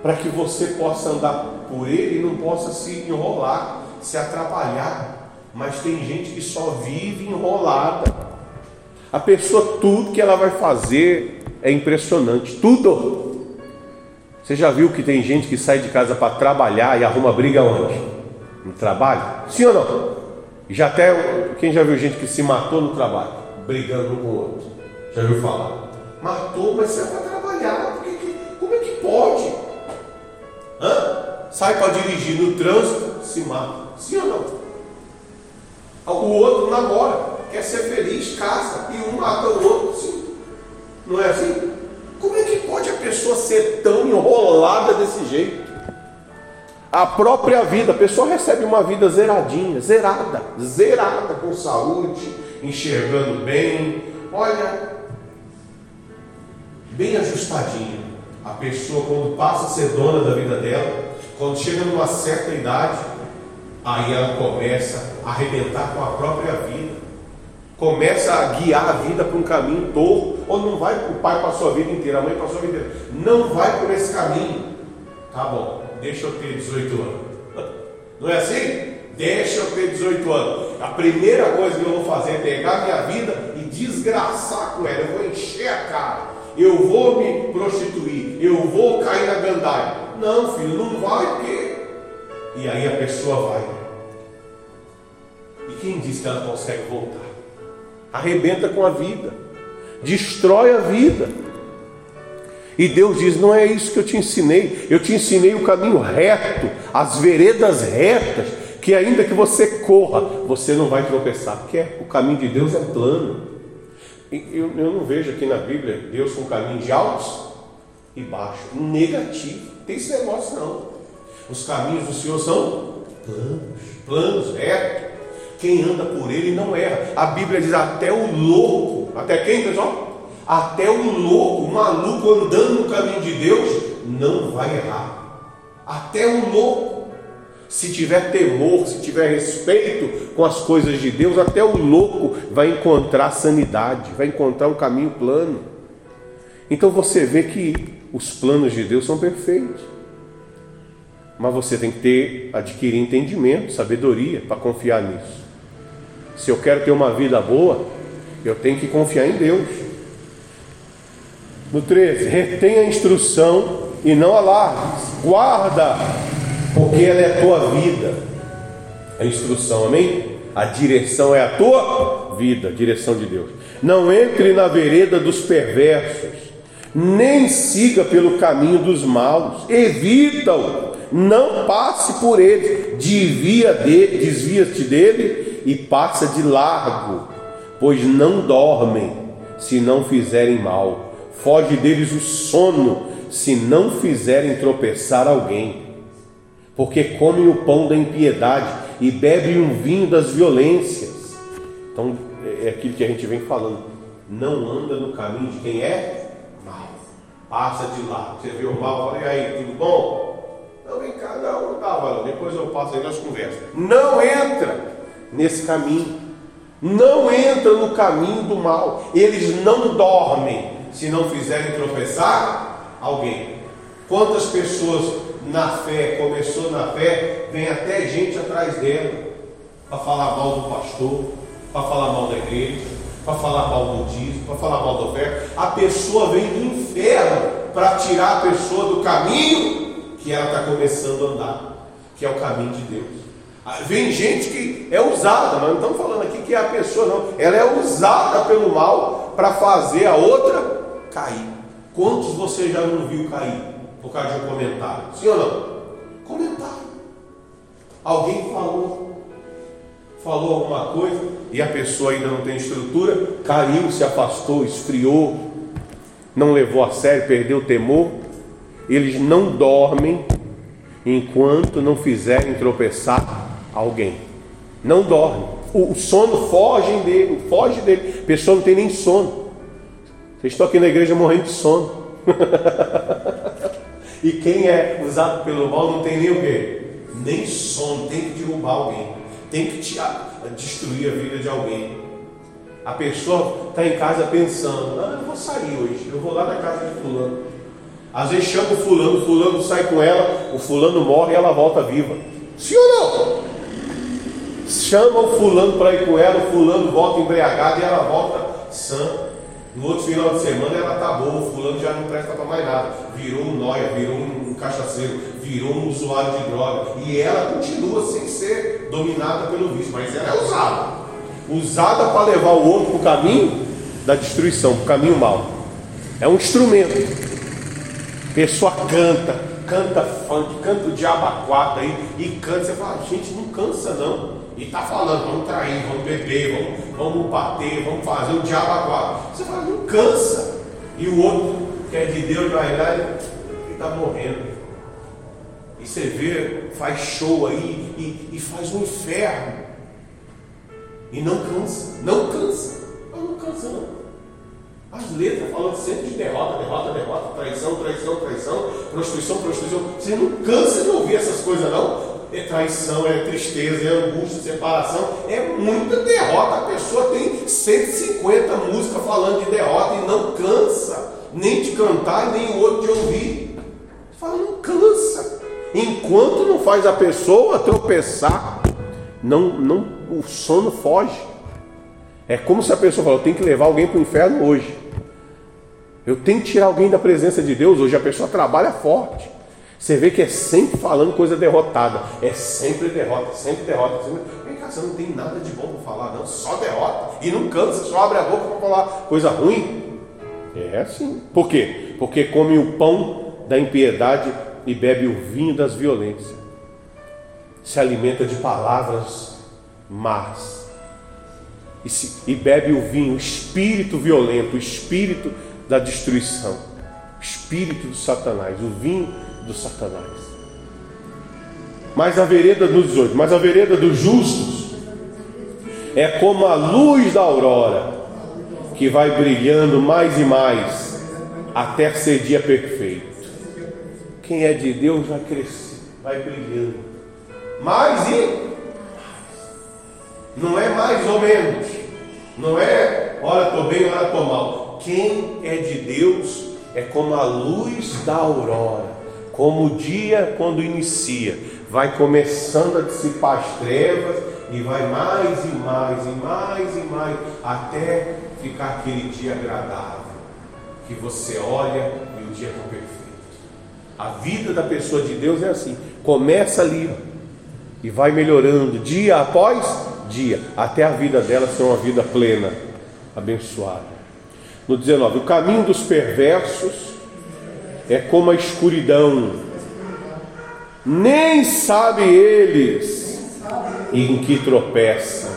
para que você possa andar por ele e não possa se enrolar, se atrapalhar. Mas tem gente que só vive enrolada. A pessoa, tudo que ela vai fazer é impressionante, tudo. Você já viu que tem gente que sai de casa para trabalhar e arruma briga onde? No trabalho? Sim ou não? Já até quem já viu gente que se matou no trabalho, brigando um com o outro? Já viu falar? Matou, mas sai para trabalhar. Que, como é que pode? Hã? Sai para dirigir no trânsito, se mata. Sim ou não? O outro namora, quer ser feliz, casa, e um mata o outro. Sim. Não é assim? Como é que pode a pessoa ser tão enrolada desse jeito? A própria vida, a pessoa recebe uma vida zeradinha, zerada, zerada, com saúde, enxergando bem, olha, bem ajustadinha. A pessoa, quando passa a ser dona da vida dela, quando chega numa certa idade, aí ela começa a arrebentar com a própria vida, começa a guiar a vida para um caminho torto, ou não vai, o pai passou a vida inteira, a mãe passou a vida inteira, não vai por esse caminho. Tá bom, deixa eu ter 18 anos. Não é assim? Deixa eu ter 18 anos. A primeira coisa que eu vou fazer é pegar minha vida e desgraçar com ela. Eu vou encher a cara. Eu vou me prostituir. Eu vou cair na gandaia. Não, filho, não vai porque. E aí a pessoa vai. E quem diz que ela consegue voltar? Arrebenta com a vida. Destrói a vida. E Deus diz: Não é isso que eu te ensinei. Eu te ensinei o caminho reto, as veredas retas, que ainda que você corra, você não vai tropeçar, porque o caminho de Deus é plano. Eu, eu não vejo aqui na Bíblia Deus com caminho de altos e baixos, negativo. Tem esse negócio não. Os caminhos do Senhor são planos, planos, retos. Quem anda por ele não erra. A Bíblia diz até o louco, até quem, pessoal? Até o louco, o maluco andando no caminho de Deus, não vai errar. Até o louco. se tiver temor, se tiver respeito com as coisas de Deus, até o louco vai encontrar sanidade, vai encontrar um caminho plano. Então você vê que os planos de Deus são perfeitos. Mas você tem que ter, adquirir entendimento, sabedoria para confiar nisso. Se eu quero ter uma vida boa, eu tenho que confiar em Deus. No 13, retenha a instrução e não alarmes. Guarda, porque ela é a tua vida. A instrução, amém? A direção é a tua vida, a direção de Deus. Não entre na vereda dos perversos, nem siga pelo caminho dos maus. Evita-o, não passe por ele. Desvia de, desvia-te dele e passa de largo, pois não dormem se não fizerem mal. Foge deles o sono se não fizerem tropeçar alguém, porque comem o pão da impiedade e bebem um vinho das violências. Então, é aquilo que a gente vem falando. Não anda no caminho de quem é mal. Passa de lá. Você vê o mal, fala, e aí, tudo bom? Não, vem cá, não, Depois eu passo aí, nós conversamos. Não entra nesse caminho. Não entra no caminho do mal. Eles não dormem se não fizerem tropeçar alguém. Quantas pessoas na fé, começou na fé, vem até gente atrás dela para falar mal do pastor, para falar mal da igreja, para falar mal do dízimo, para falar mal da fé. A pessoa vem do inferno para tirar a pessoa do caminho que ela está começando a andar, que é o caminho de Deus. Ah, vem gente que é usada, mas não estamos falando aqui que é a pessoa, não. Ela é usada pelo mal para fazer a outra cair. Quantos você já não viu cair por causa de um comentário? Sim ou não? Comentário. Alguém falou, falou alguma coisa e a pessoa ainda não tem estrutura, caiu, se afastou, esfriou, não levou a sério, perdeu o temor. Eles não dormem enquanto não fizerem tropeçar alguém. Não dormem. O sono foge dele, foge dele. A pessoa não tem nem sono. Vocês estão aqui na igreja morrendo de sono. e quem é usado pelo mal não tem nem o quê? Nem sono, tem que derrubar alguém, tem que te, destruir a vida de alguém. A pessoa está em casa pensando, ah, eu vou sair hoje, eu vou lá na casa de fulano. Às vezes chama o fulano, o fulano sai com ela, o fulano morre e ela volta viva. Sim ou não? Chama o fulano para ir com ela, o fulano volta embriagado e ela volta sã. No outro final de semana ela tá boa, fulano já não presta para mais nada. Virou um nóia, virou um cachaceiro, virou um usuário de droga. E ela continua sem ser dominada pelo vício, mas ela é usada. Usada para levar o outro para o caminho da destruição, para o caminho mal. É um instrumento. Pessoa canta, canta funk, canta o diabo aí e canta. Você fala, gente, não cansa não. E está falando, vamos trair, vamos beber, vamos, vamos bater, vamos fazer o diabo agora. Você fala, não cansa. E o outro, que é de Deus, vai lá e está morrendo. E você vê, faz show aí e, e faz um inferno. E não cansa, não cansa. Mas não cansa não. As letras falando sempre de derrota, derrota, derrota, traição, traição, traição, prostituição, prostituição. Você não cansa de ouvir essas coisas, não é traição, é tristeza, é angústia, separação, é muita derrota. A pessoa tem 150 músicas falando de derrota e não cansa, nem de cantar, nem o outro de ouvir. Fala, não cansa. Enquanto não faz a pessoa tropeçar, não, não, o sono foge. É como se a pessoa fala, eu tenho que levar alguém para o inferno hoje. Eu tenho que tirar alguém da presença de Deus hoje. A pessoa trabalha forte. Você vê que é sempre falando coisa derrotada. É sempre derrota, sempre derrota. Sempre... Vem cá, você não tem nada de bom para falar, não. Só derrota. E não cansa, só abre a boca para falar coisa ruim. É assim. Por quê? Porque come o pão da impiedade e bebe o vinho das violências. Se alimenta de palavras más. E, se, e bebe o vinho, o espírito violento, o espírito da destruição, o espírito do Satanás, o vinho do Satanás. Mas a vereda dos 18, mas a vereda dos justos é como a luz da aurora, que vai brilhando mais e mais até ser dia perfeito. Quem é de Deus vai crescer, vai brilhando. mais e mais. Não é mais ou menos. Não é, ora estou bem, ora estou mal. Quem é de Deus é como a luz da aurora, como o dia quando inicia, vai começando a dissipar as trevas e vai mais e mais e mais e mais até ficar aquele dia agradável que você olha e o dia está perfeito. A vida da pessoa de Deus é assim, começa ali e vai melhorando dia após dia, até a vida dela ser uma vida plena, abençoada. No 19, o caminho dos perversos é como a escuridão, nem sabe eles em que tropeçam.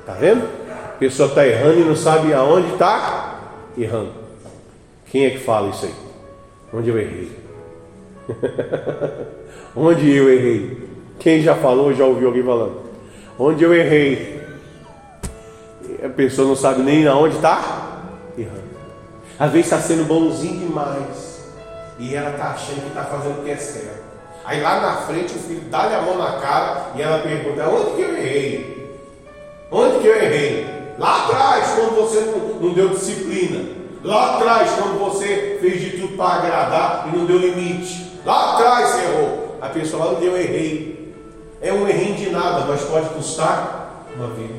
Está vendo? A pessoa está errando e não sabe aonde está errando. Quem é que fala isso aí? Onde eu errei? Onde eu errei? Quem já falou, já ouviu alguém falando? Onde eu errei? A pessoa não sabe nem aonde está errando. Às vezes está sendo bonzinho demais. E ela está achando que está fazendo o que é certo. Aí lá na frente o filho dá-lhe a mão na cara e ela pergunta: onde que eu errei? Onde que eu errei? Lá atrás, quando você não, não deu disciplina. Lá atrás, quando você fez de tudo para agradar e não deu limite. Lá atrás você errou. A pessoa lá, onde eu errei? É um errinho de nada, mas pode custar uma vida.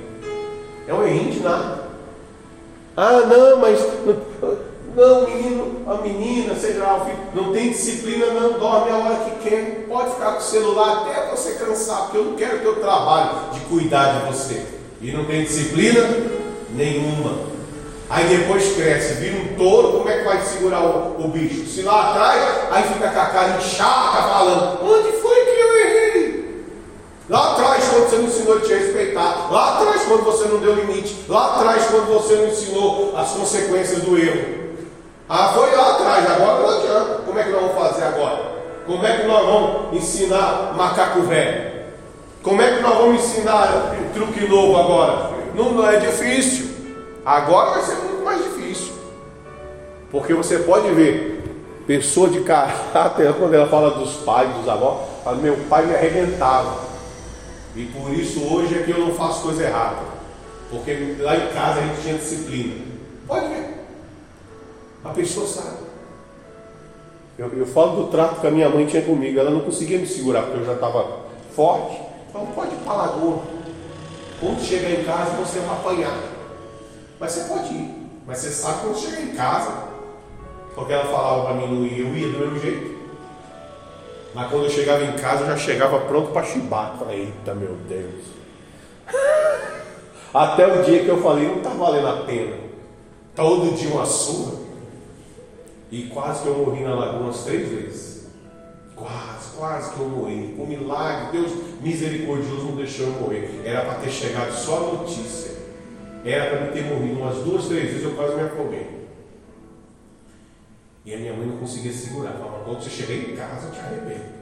É um errinho de nada. Ah, não, mas não, menino, a menina, seja lá o filho, não tem disciplina, não, dorme a hora que quer, pode ficar com o celular até você cansar, porque eu não quero ter o trabalho de cuidar de você. E não tem disciplina nenhuma. Aí depois cresce, vira um touro, como é que vai segurar o, o bicho? Se lá atrás, aí fica com a cara inchada falando, onde foi que eu errei? Lá atrás, quando você não ensinou a te respeitar, lá atrás, quando você não deu limite, lá atrás, quando você não ensinou as consequências do erro. Ah, foi lá atrás, agora não adianta. Como é que nós vamos fazer agora? Como é que nós vamos ensinar macaco velho? Como é que nós vamos ensinar truque novo agora? Não, não é difícil. Agora vai ser muito mais difícil. Porque você pode ver, pessoa de caráter, quando ela fala dos pais, dos avós, fala, meu pai me arrebentava. E por isso hoje é que eu não faço coisa errada. Porque lá em casa a gente tinha disciplina. Pode ver. A pessoa sabe. Eu, eu falo do trato que a minha mãe tinha comigo. Ela não conseguia me segurar porque eu já estava forte. Então pode a lagoa. Quando chegar em casa você vai apanhar. Mas você pode ir. Mas você sabe quando chegar em casa, porque ela falava para mim não ir, eu ia do mesmo jeito. Mas quando eu chegava em casa, eu já chegava pronto para chibar. Falei, eita meu Deus. Até o dia que eu falei, não está valendo a pena. Todo dia uma surra. E quase que eu morri na lagoa umas três vezes. Quase, quase que eu morri. Um milagre, Deus misericordioso não deixou eu morrer. Era para ter chegado só a notícia. Era para me ter morrido umas duas, três vezes, eu quase me afoguei. E a minha mãe não conseguia segurar. Falava, quando você chegar em casa, eu te arrebento.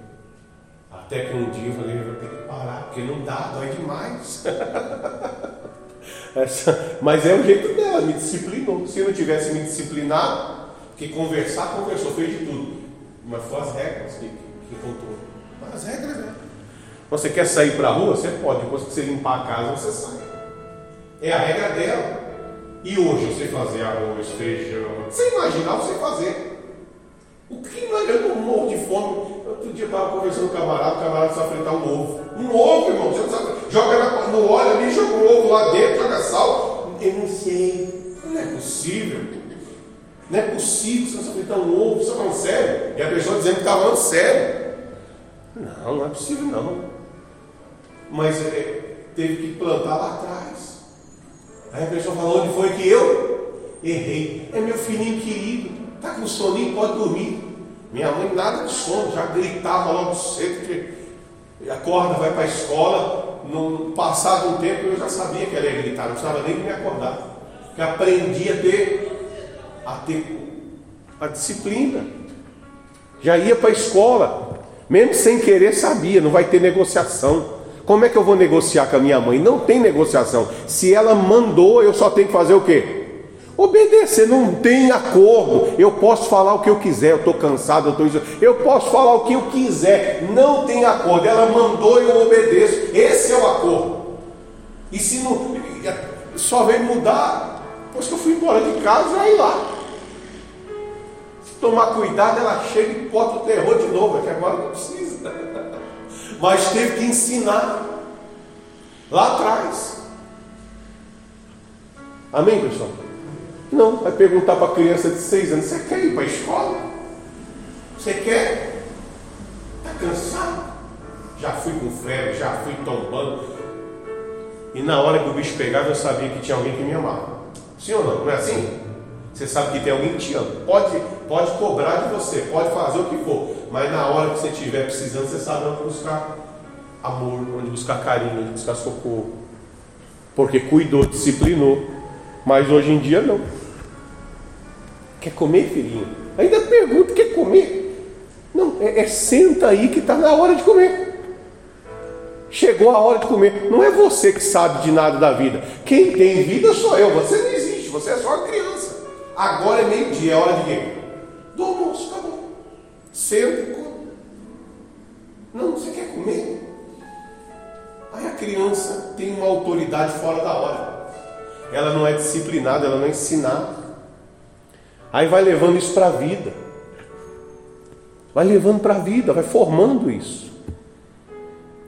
Até que um dia eu falei, eu vou ter que parar, porque não dá, dói demais. Essa, mas é o jeito dela, me disciplinou. Se eu não tivesse me disciplinado, que conversar, conversou, fez de tudo. Mas foi as regras que, que contou. Mas as regras, né? Você quer sair para a rua? Você pode. Depois que você limpar a casa, você sai. É a regra dela. E hoje você fazer arroz, feijão, sem imaginar você fazer. O que não é eu morro de fome? Outro dia eu estava conversando com o camarada, o camarada só fritar um ovo. Um ovo, irmão. Você sabe, joga no óleo ali, joga um ovo lá dentro, joga sal. Eu não sei. Não é possível. Não é possível você fritar um ovo, você está falando sério? E a pessoa dizendo que está falando sério. Não, não é possível não. Mas é, teve que plantar lá atrás. Aí a pessoa fala, onde foi que eu errei? É meu filhinho querido, está com soninho, pode dormir. Minha mãe nada de sono, já gritava logo cedo que acorda, vai para a escola. No passado um tempo eu já sabia que ela ia gritar, não precisava nem me acordar. Porque aprendi a ter, a ter a disciplina. Já ia para a escola, mesmo sem querer sabia, não vai ter negociação. Como é que eu vou negociar com a minha mãe? Não tem negociação. Se ela mandou, eu só tenho que fazer o quê? Obedecer não tem acordo. Eu posso falar o que eu quiser, eu estou cansado, eu estou. Eu posso falar o que eu quiser, não tem acordo. Ela mandou e eu obedeço. Esse é o acordo. E se não, só vem mudar, depois que eu fui embora de casa, aí lá. Se tomar cuidado, ela chega e bota o terror de novo, é que agora não precisa. Mas teve que ensinar lá atrás. Amém, pessoal? Não, vai perguntar para a criança de seis anos: você quer ir para a escola? Você quer? Está cansado? Já fui com febre, já fui tombando. E na hora que o bicho pegava, eu sabia que tinha alguém que me amava. Sim ou não? Não é assim? Você sabe que tem alguém que te ama. Pode, pode cobrar de você, pode fazer o que for. Mas na hora que você estiver precisando, você sabe onde buscar amor, onde buscar carinho, onde buscar socorro. Porque cuidou, disciplinou. Mas hoje em dia não. Quer comer, filhinho? Ainda pergunta, quer comer? Não, é, é senta aí que está na hora de comer. Chegou a hora de comer. Não é você que sabe de nada da vida. Quem tem vida sou eu. Você existe, você é só uma criança. Agora é meio-dia, é hora de quê? Do almoço, acabou. Senta e come. Não, você quer comer? Aí a criança tem uma autoridade fora da hora. Ela não é disciplinada, ela não é ensinada. Aí vai levando isso para a vida. Vai levando para a vida, vai formando isso.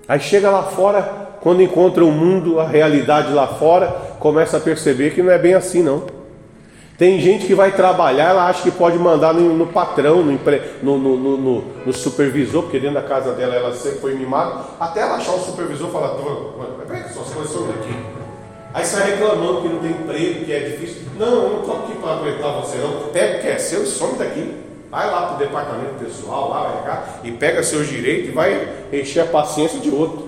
Aí chega lá fora, quando encontra o mundo, a realidade lá fora, começa a perceber que não é bem assim não. Tem gente que vai trabalhar, ela acha que pode mandar no, no patrão, no, no, no, supervisor, porque dentro da casa dela ela sempre foi mimada, até ela achar o supervisor e falar, pega suas coisas são daqui. Aí sai reclamando que não tem emprego, que é difícil. Não, eu não estou aqui para aguentar você não. Pega o que é seu e some daqui. Vai lá para o departamento pessoal, lá, vai cá, e pega seus direitos e vai encher a paciência de outro.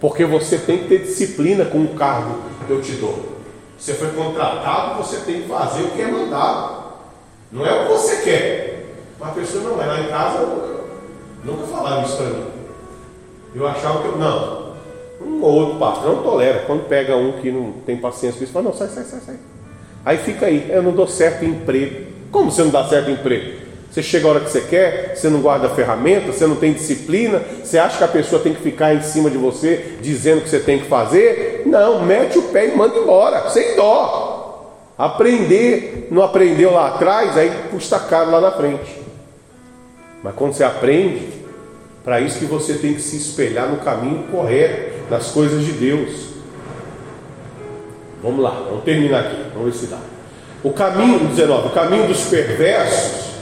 Porque você tem que ter disciplina com o cargo que eu te dou. Você foi contratado, você tem que fazer o que é mandado. Não é o que você quer. Uma pessoa não é lá em casa, nunca falaram isso para mim. Eu achava que eu. Não, um ou outro patrão tolera. Quando pega um que não tem paciência com isso, fala, não, sai, sai, sai, sai. Aí fica aí, eu não dou certo em emprego. Como você não dá certo em emprego? Você chega a hora que você quer, você não guarda ferramenta, você não tem disciplina, você acha que a pessoa tem que ficar em cima de você dizendo o que você tem que fazer? Não, mete o pé e manda embora, sem dó. Aprender, não aprendeu lá atrás, aí custa caro lá na frente. Mas quando você aprende, para isso que você tem que se espelhar no caminho correto das coisas de Deus. Vamos lá, vamos terminar aqui, vamos ver se dá. O caminho, 19, o caminho dos perversos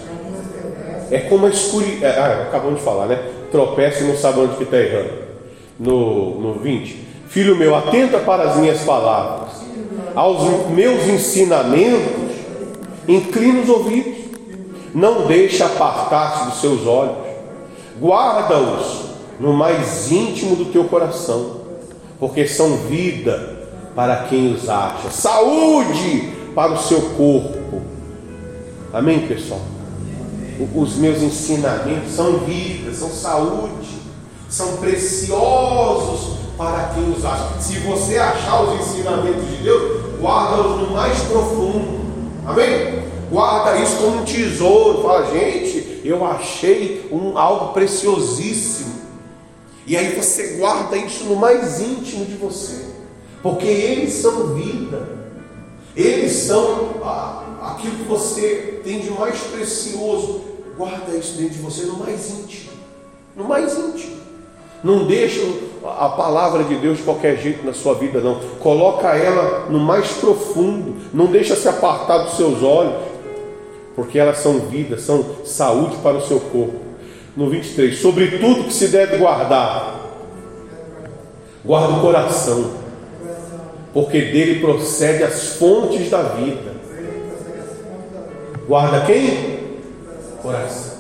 é como a escuridão. É, ah, acabamos de falar, né? Tropeça e não sabe onde que está errando. No, no 20. Filho meu, atenta para as minhas palavras, aos meus ensinamentos, inclina os ouvidos, não deixe apartar-se dos seus olhos, guarda-os no mais íntimo do teu coração porque são vida para quem os acha, saúde para o seu corpo. Amém, pessoal? Os meus ensinamentos são vida, são saúde, são preciosos para quem os acha. Se você achar os ensinamentos de Deus, guarda-os no mais profundo. Amém? Guarda isso como um tesouro. Fala, gente, eu achei um, algo preciosíssimo. E aí você guarda isso no mais íntimo de você, porque eles são vida, eles são ah, aquilo que você tem de mais precioso. Guarda isso dentro de você no mais íntimo, no mais íntimo. Não deixa a palavra de Deus de qualquer jeito na sua vida, não. Coloca ela no mais profundo. Não deixa se apartar dos seus olhos, porque elas são vida, são saúde para o seu corpo no 23, sobre tudo que se deve guardar, guarda o coração, porque dele procede as fontes da vida. Guarda quem? Coração.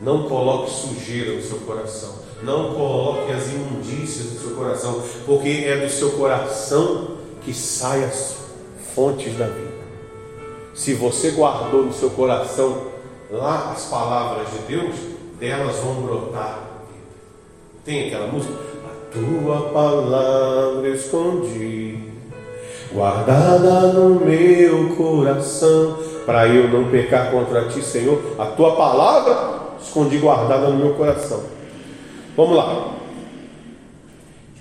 Não coloque sujeira no seu coração. Não coloque as imundícias no seu coração, porque é do seu coração que saem as fontes da vida. Se você guardou no seu coração lá as palavras de Deus, delas vão brotar. Tem aquela música? A tua palavra escondi guardada no meu coração, para eu não pecar contra ti, Senhor. A tua palavra escondi guardada no meu coração. Vamos lá.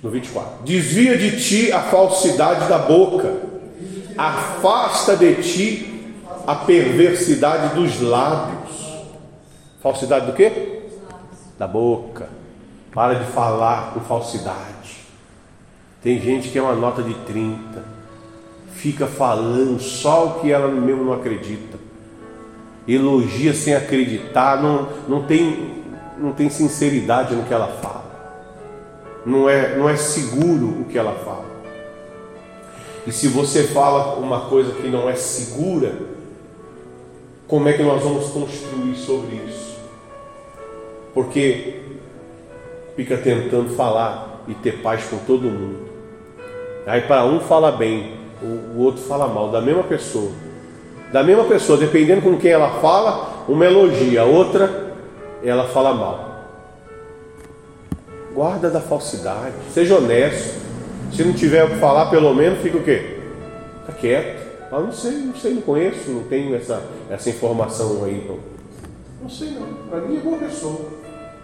No 24. Desvia de ti a falsidade da boca, afasta de ti a perversidade dos lábios. Falsidade do quê? Da boca. Para de falar com falsidade. Tem gente que é uma nota de 30, fica falando só o que ela mesmo não acredita, elogia sem acreditar, não, não, tem, não tem sinceridade no que ela fala, não é, não é seguro o que ela fala. E se você fala uma coisa que não é segura, como é que nós vamos construir sobre isso? Porque fica tentando falar e ter paz com todo mundo. Aí para um fala bem, o, outro fala mal, da mesma pessoa. Da mesma pessoa, dependendo com quem ela fala, uma elogia, a outra ela fala mal. Guarda da falsidade, seja honesto. Se não tiver o que falar, pelo menos fica o quê? Fica quieto. Ah, não sei, não sei, não conheço, não tenho essa, essa informação aí. Não, não sei não. Para mim é boa pessoa.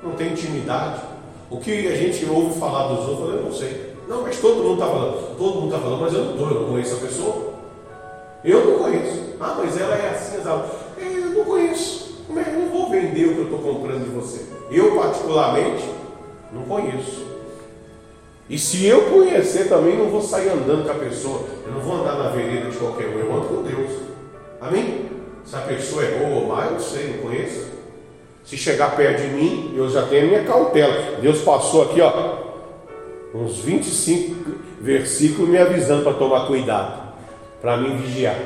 Não tem intimidade. O que a gente ouve falar dos outros, eu não sei. Não, mas todo mundo está falando. Todo mundo está falando, mas eu não estou, eu não conheço a pessoa. Eu não conheço. Ah, mas ela é assim, ela. Eu não conheço. Como é que eu não vou vender o que eu estou comprando de você? Eu, particularmente, não conheço. E se eu conhecer também, não vou sair andando com a pessoa. Eu não vou andar na vereda de qualquer um. Eu ando com Deus. Amém? Se a pessoa é boa ou má, eu não sei, não conheço. Se chegar perto de mim, eu já tenho a minha cautela. Deus passou aqui, ó, uns 25 versículos me avisando para tomar cuidado, para me vigiar.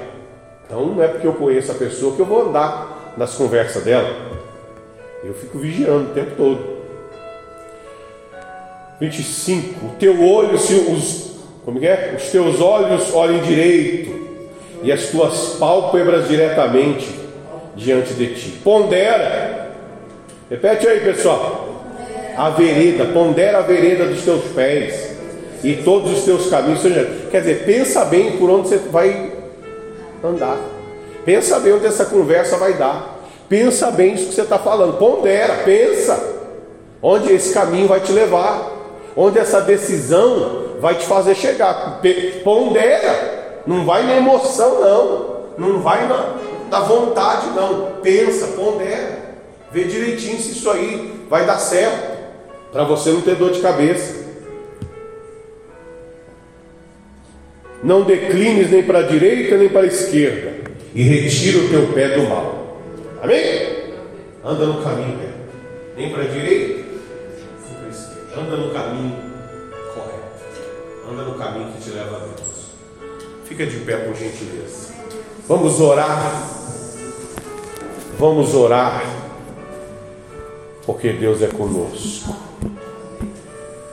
Então não é porque eu conheço a pessoa que eu vou andar nas conversas dela. Eu fico vigiando o tempo todo. 25. O teu olho, se os, como é? Os teus olhos olhem direito e as tuas pálpebras diretamente diante de ti. Pondera. Repete aí, pessoal a vereda, pondera a vereda dos teus pés e todos os teus caminhos. Quer dizer, pensa bem por onde você vai andar. Pensa bem onde essa conversa vai dar. Pensa bem isso que você está falando. Pondera, pensa onde esse caminho vai te levar, onde essa decisão vai te fazer chegar. Pondera, não vai na emoção, não, não vai na, na vontade, não. Pensa, pondera, vê direitinho se isso aí vai dar certo para você não ter dor de cabeça. Não declines nem para a direita nem para a esquerda, e retira o teu pé do mal. Amém? Anda no caminho, nem para a direita, nem para a esquerda. Anda no caminho correto. Anda no caminho que te leva a Deus. Fica de pé, por gentileza. Vamos orar. Vamos orar. Porque Deus é conosco.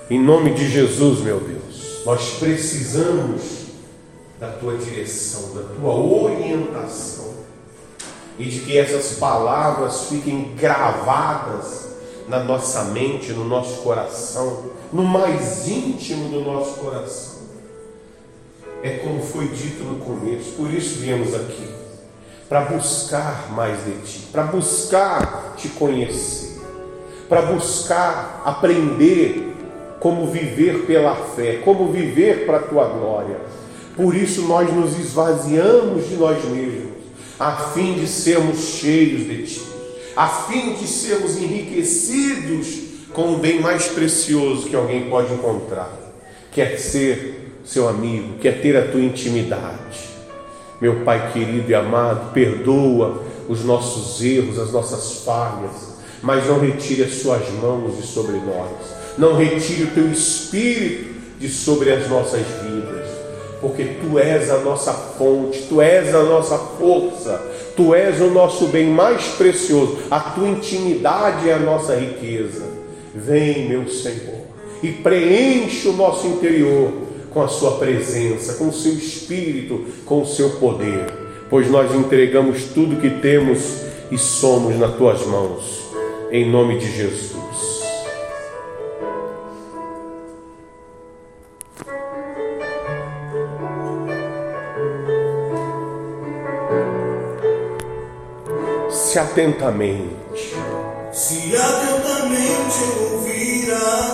Em nome de Jesus, meu Deus, nós precisamos da tua direção, da tua orientação e de que essas palavras fiquem gravadas na nossa mente, no nosso coração, no mais íntimo do nosso coração. É como foi dito no começo, por isso viemos aqui, para buscar mais de ti, para buscar te conhecer, para buscar aprender como viver pela fé, como viver para a tua glória. Por isso nós nos esvaziamos de nós mesmos, a fim de sermos cheios de ti, a fim de sermos enriquecidos com o bem mais precioso que alguém pode encontrar, quer é ser seu amigo, quer ter a tua intimidade. Meu Pai querido e amado, perdoa os nossos erros, as nossas falhas, mas não retire as suas mãos de sobre nós não retire o teu espírito de sobre as nossas vidas, porque tu és a nossa fonte, tu és a nossa força, tu és o nosso bem mais precioso, a tua intimidade é a nossa riqueza. Vem, meu Senhor, e preenche o nosso interior com a sua presença, com o seu espírito, com o seu poder, pois nós entregamos tudo que temos e somos nas tuas mãos, em nome de Jesus. Atentamente. Se atentamente ouvir a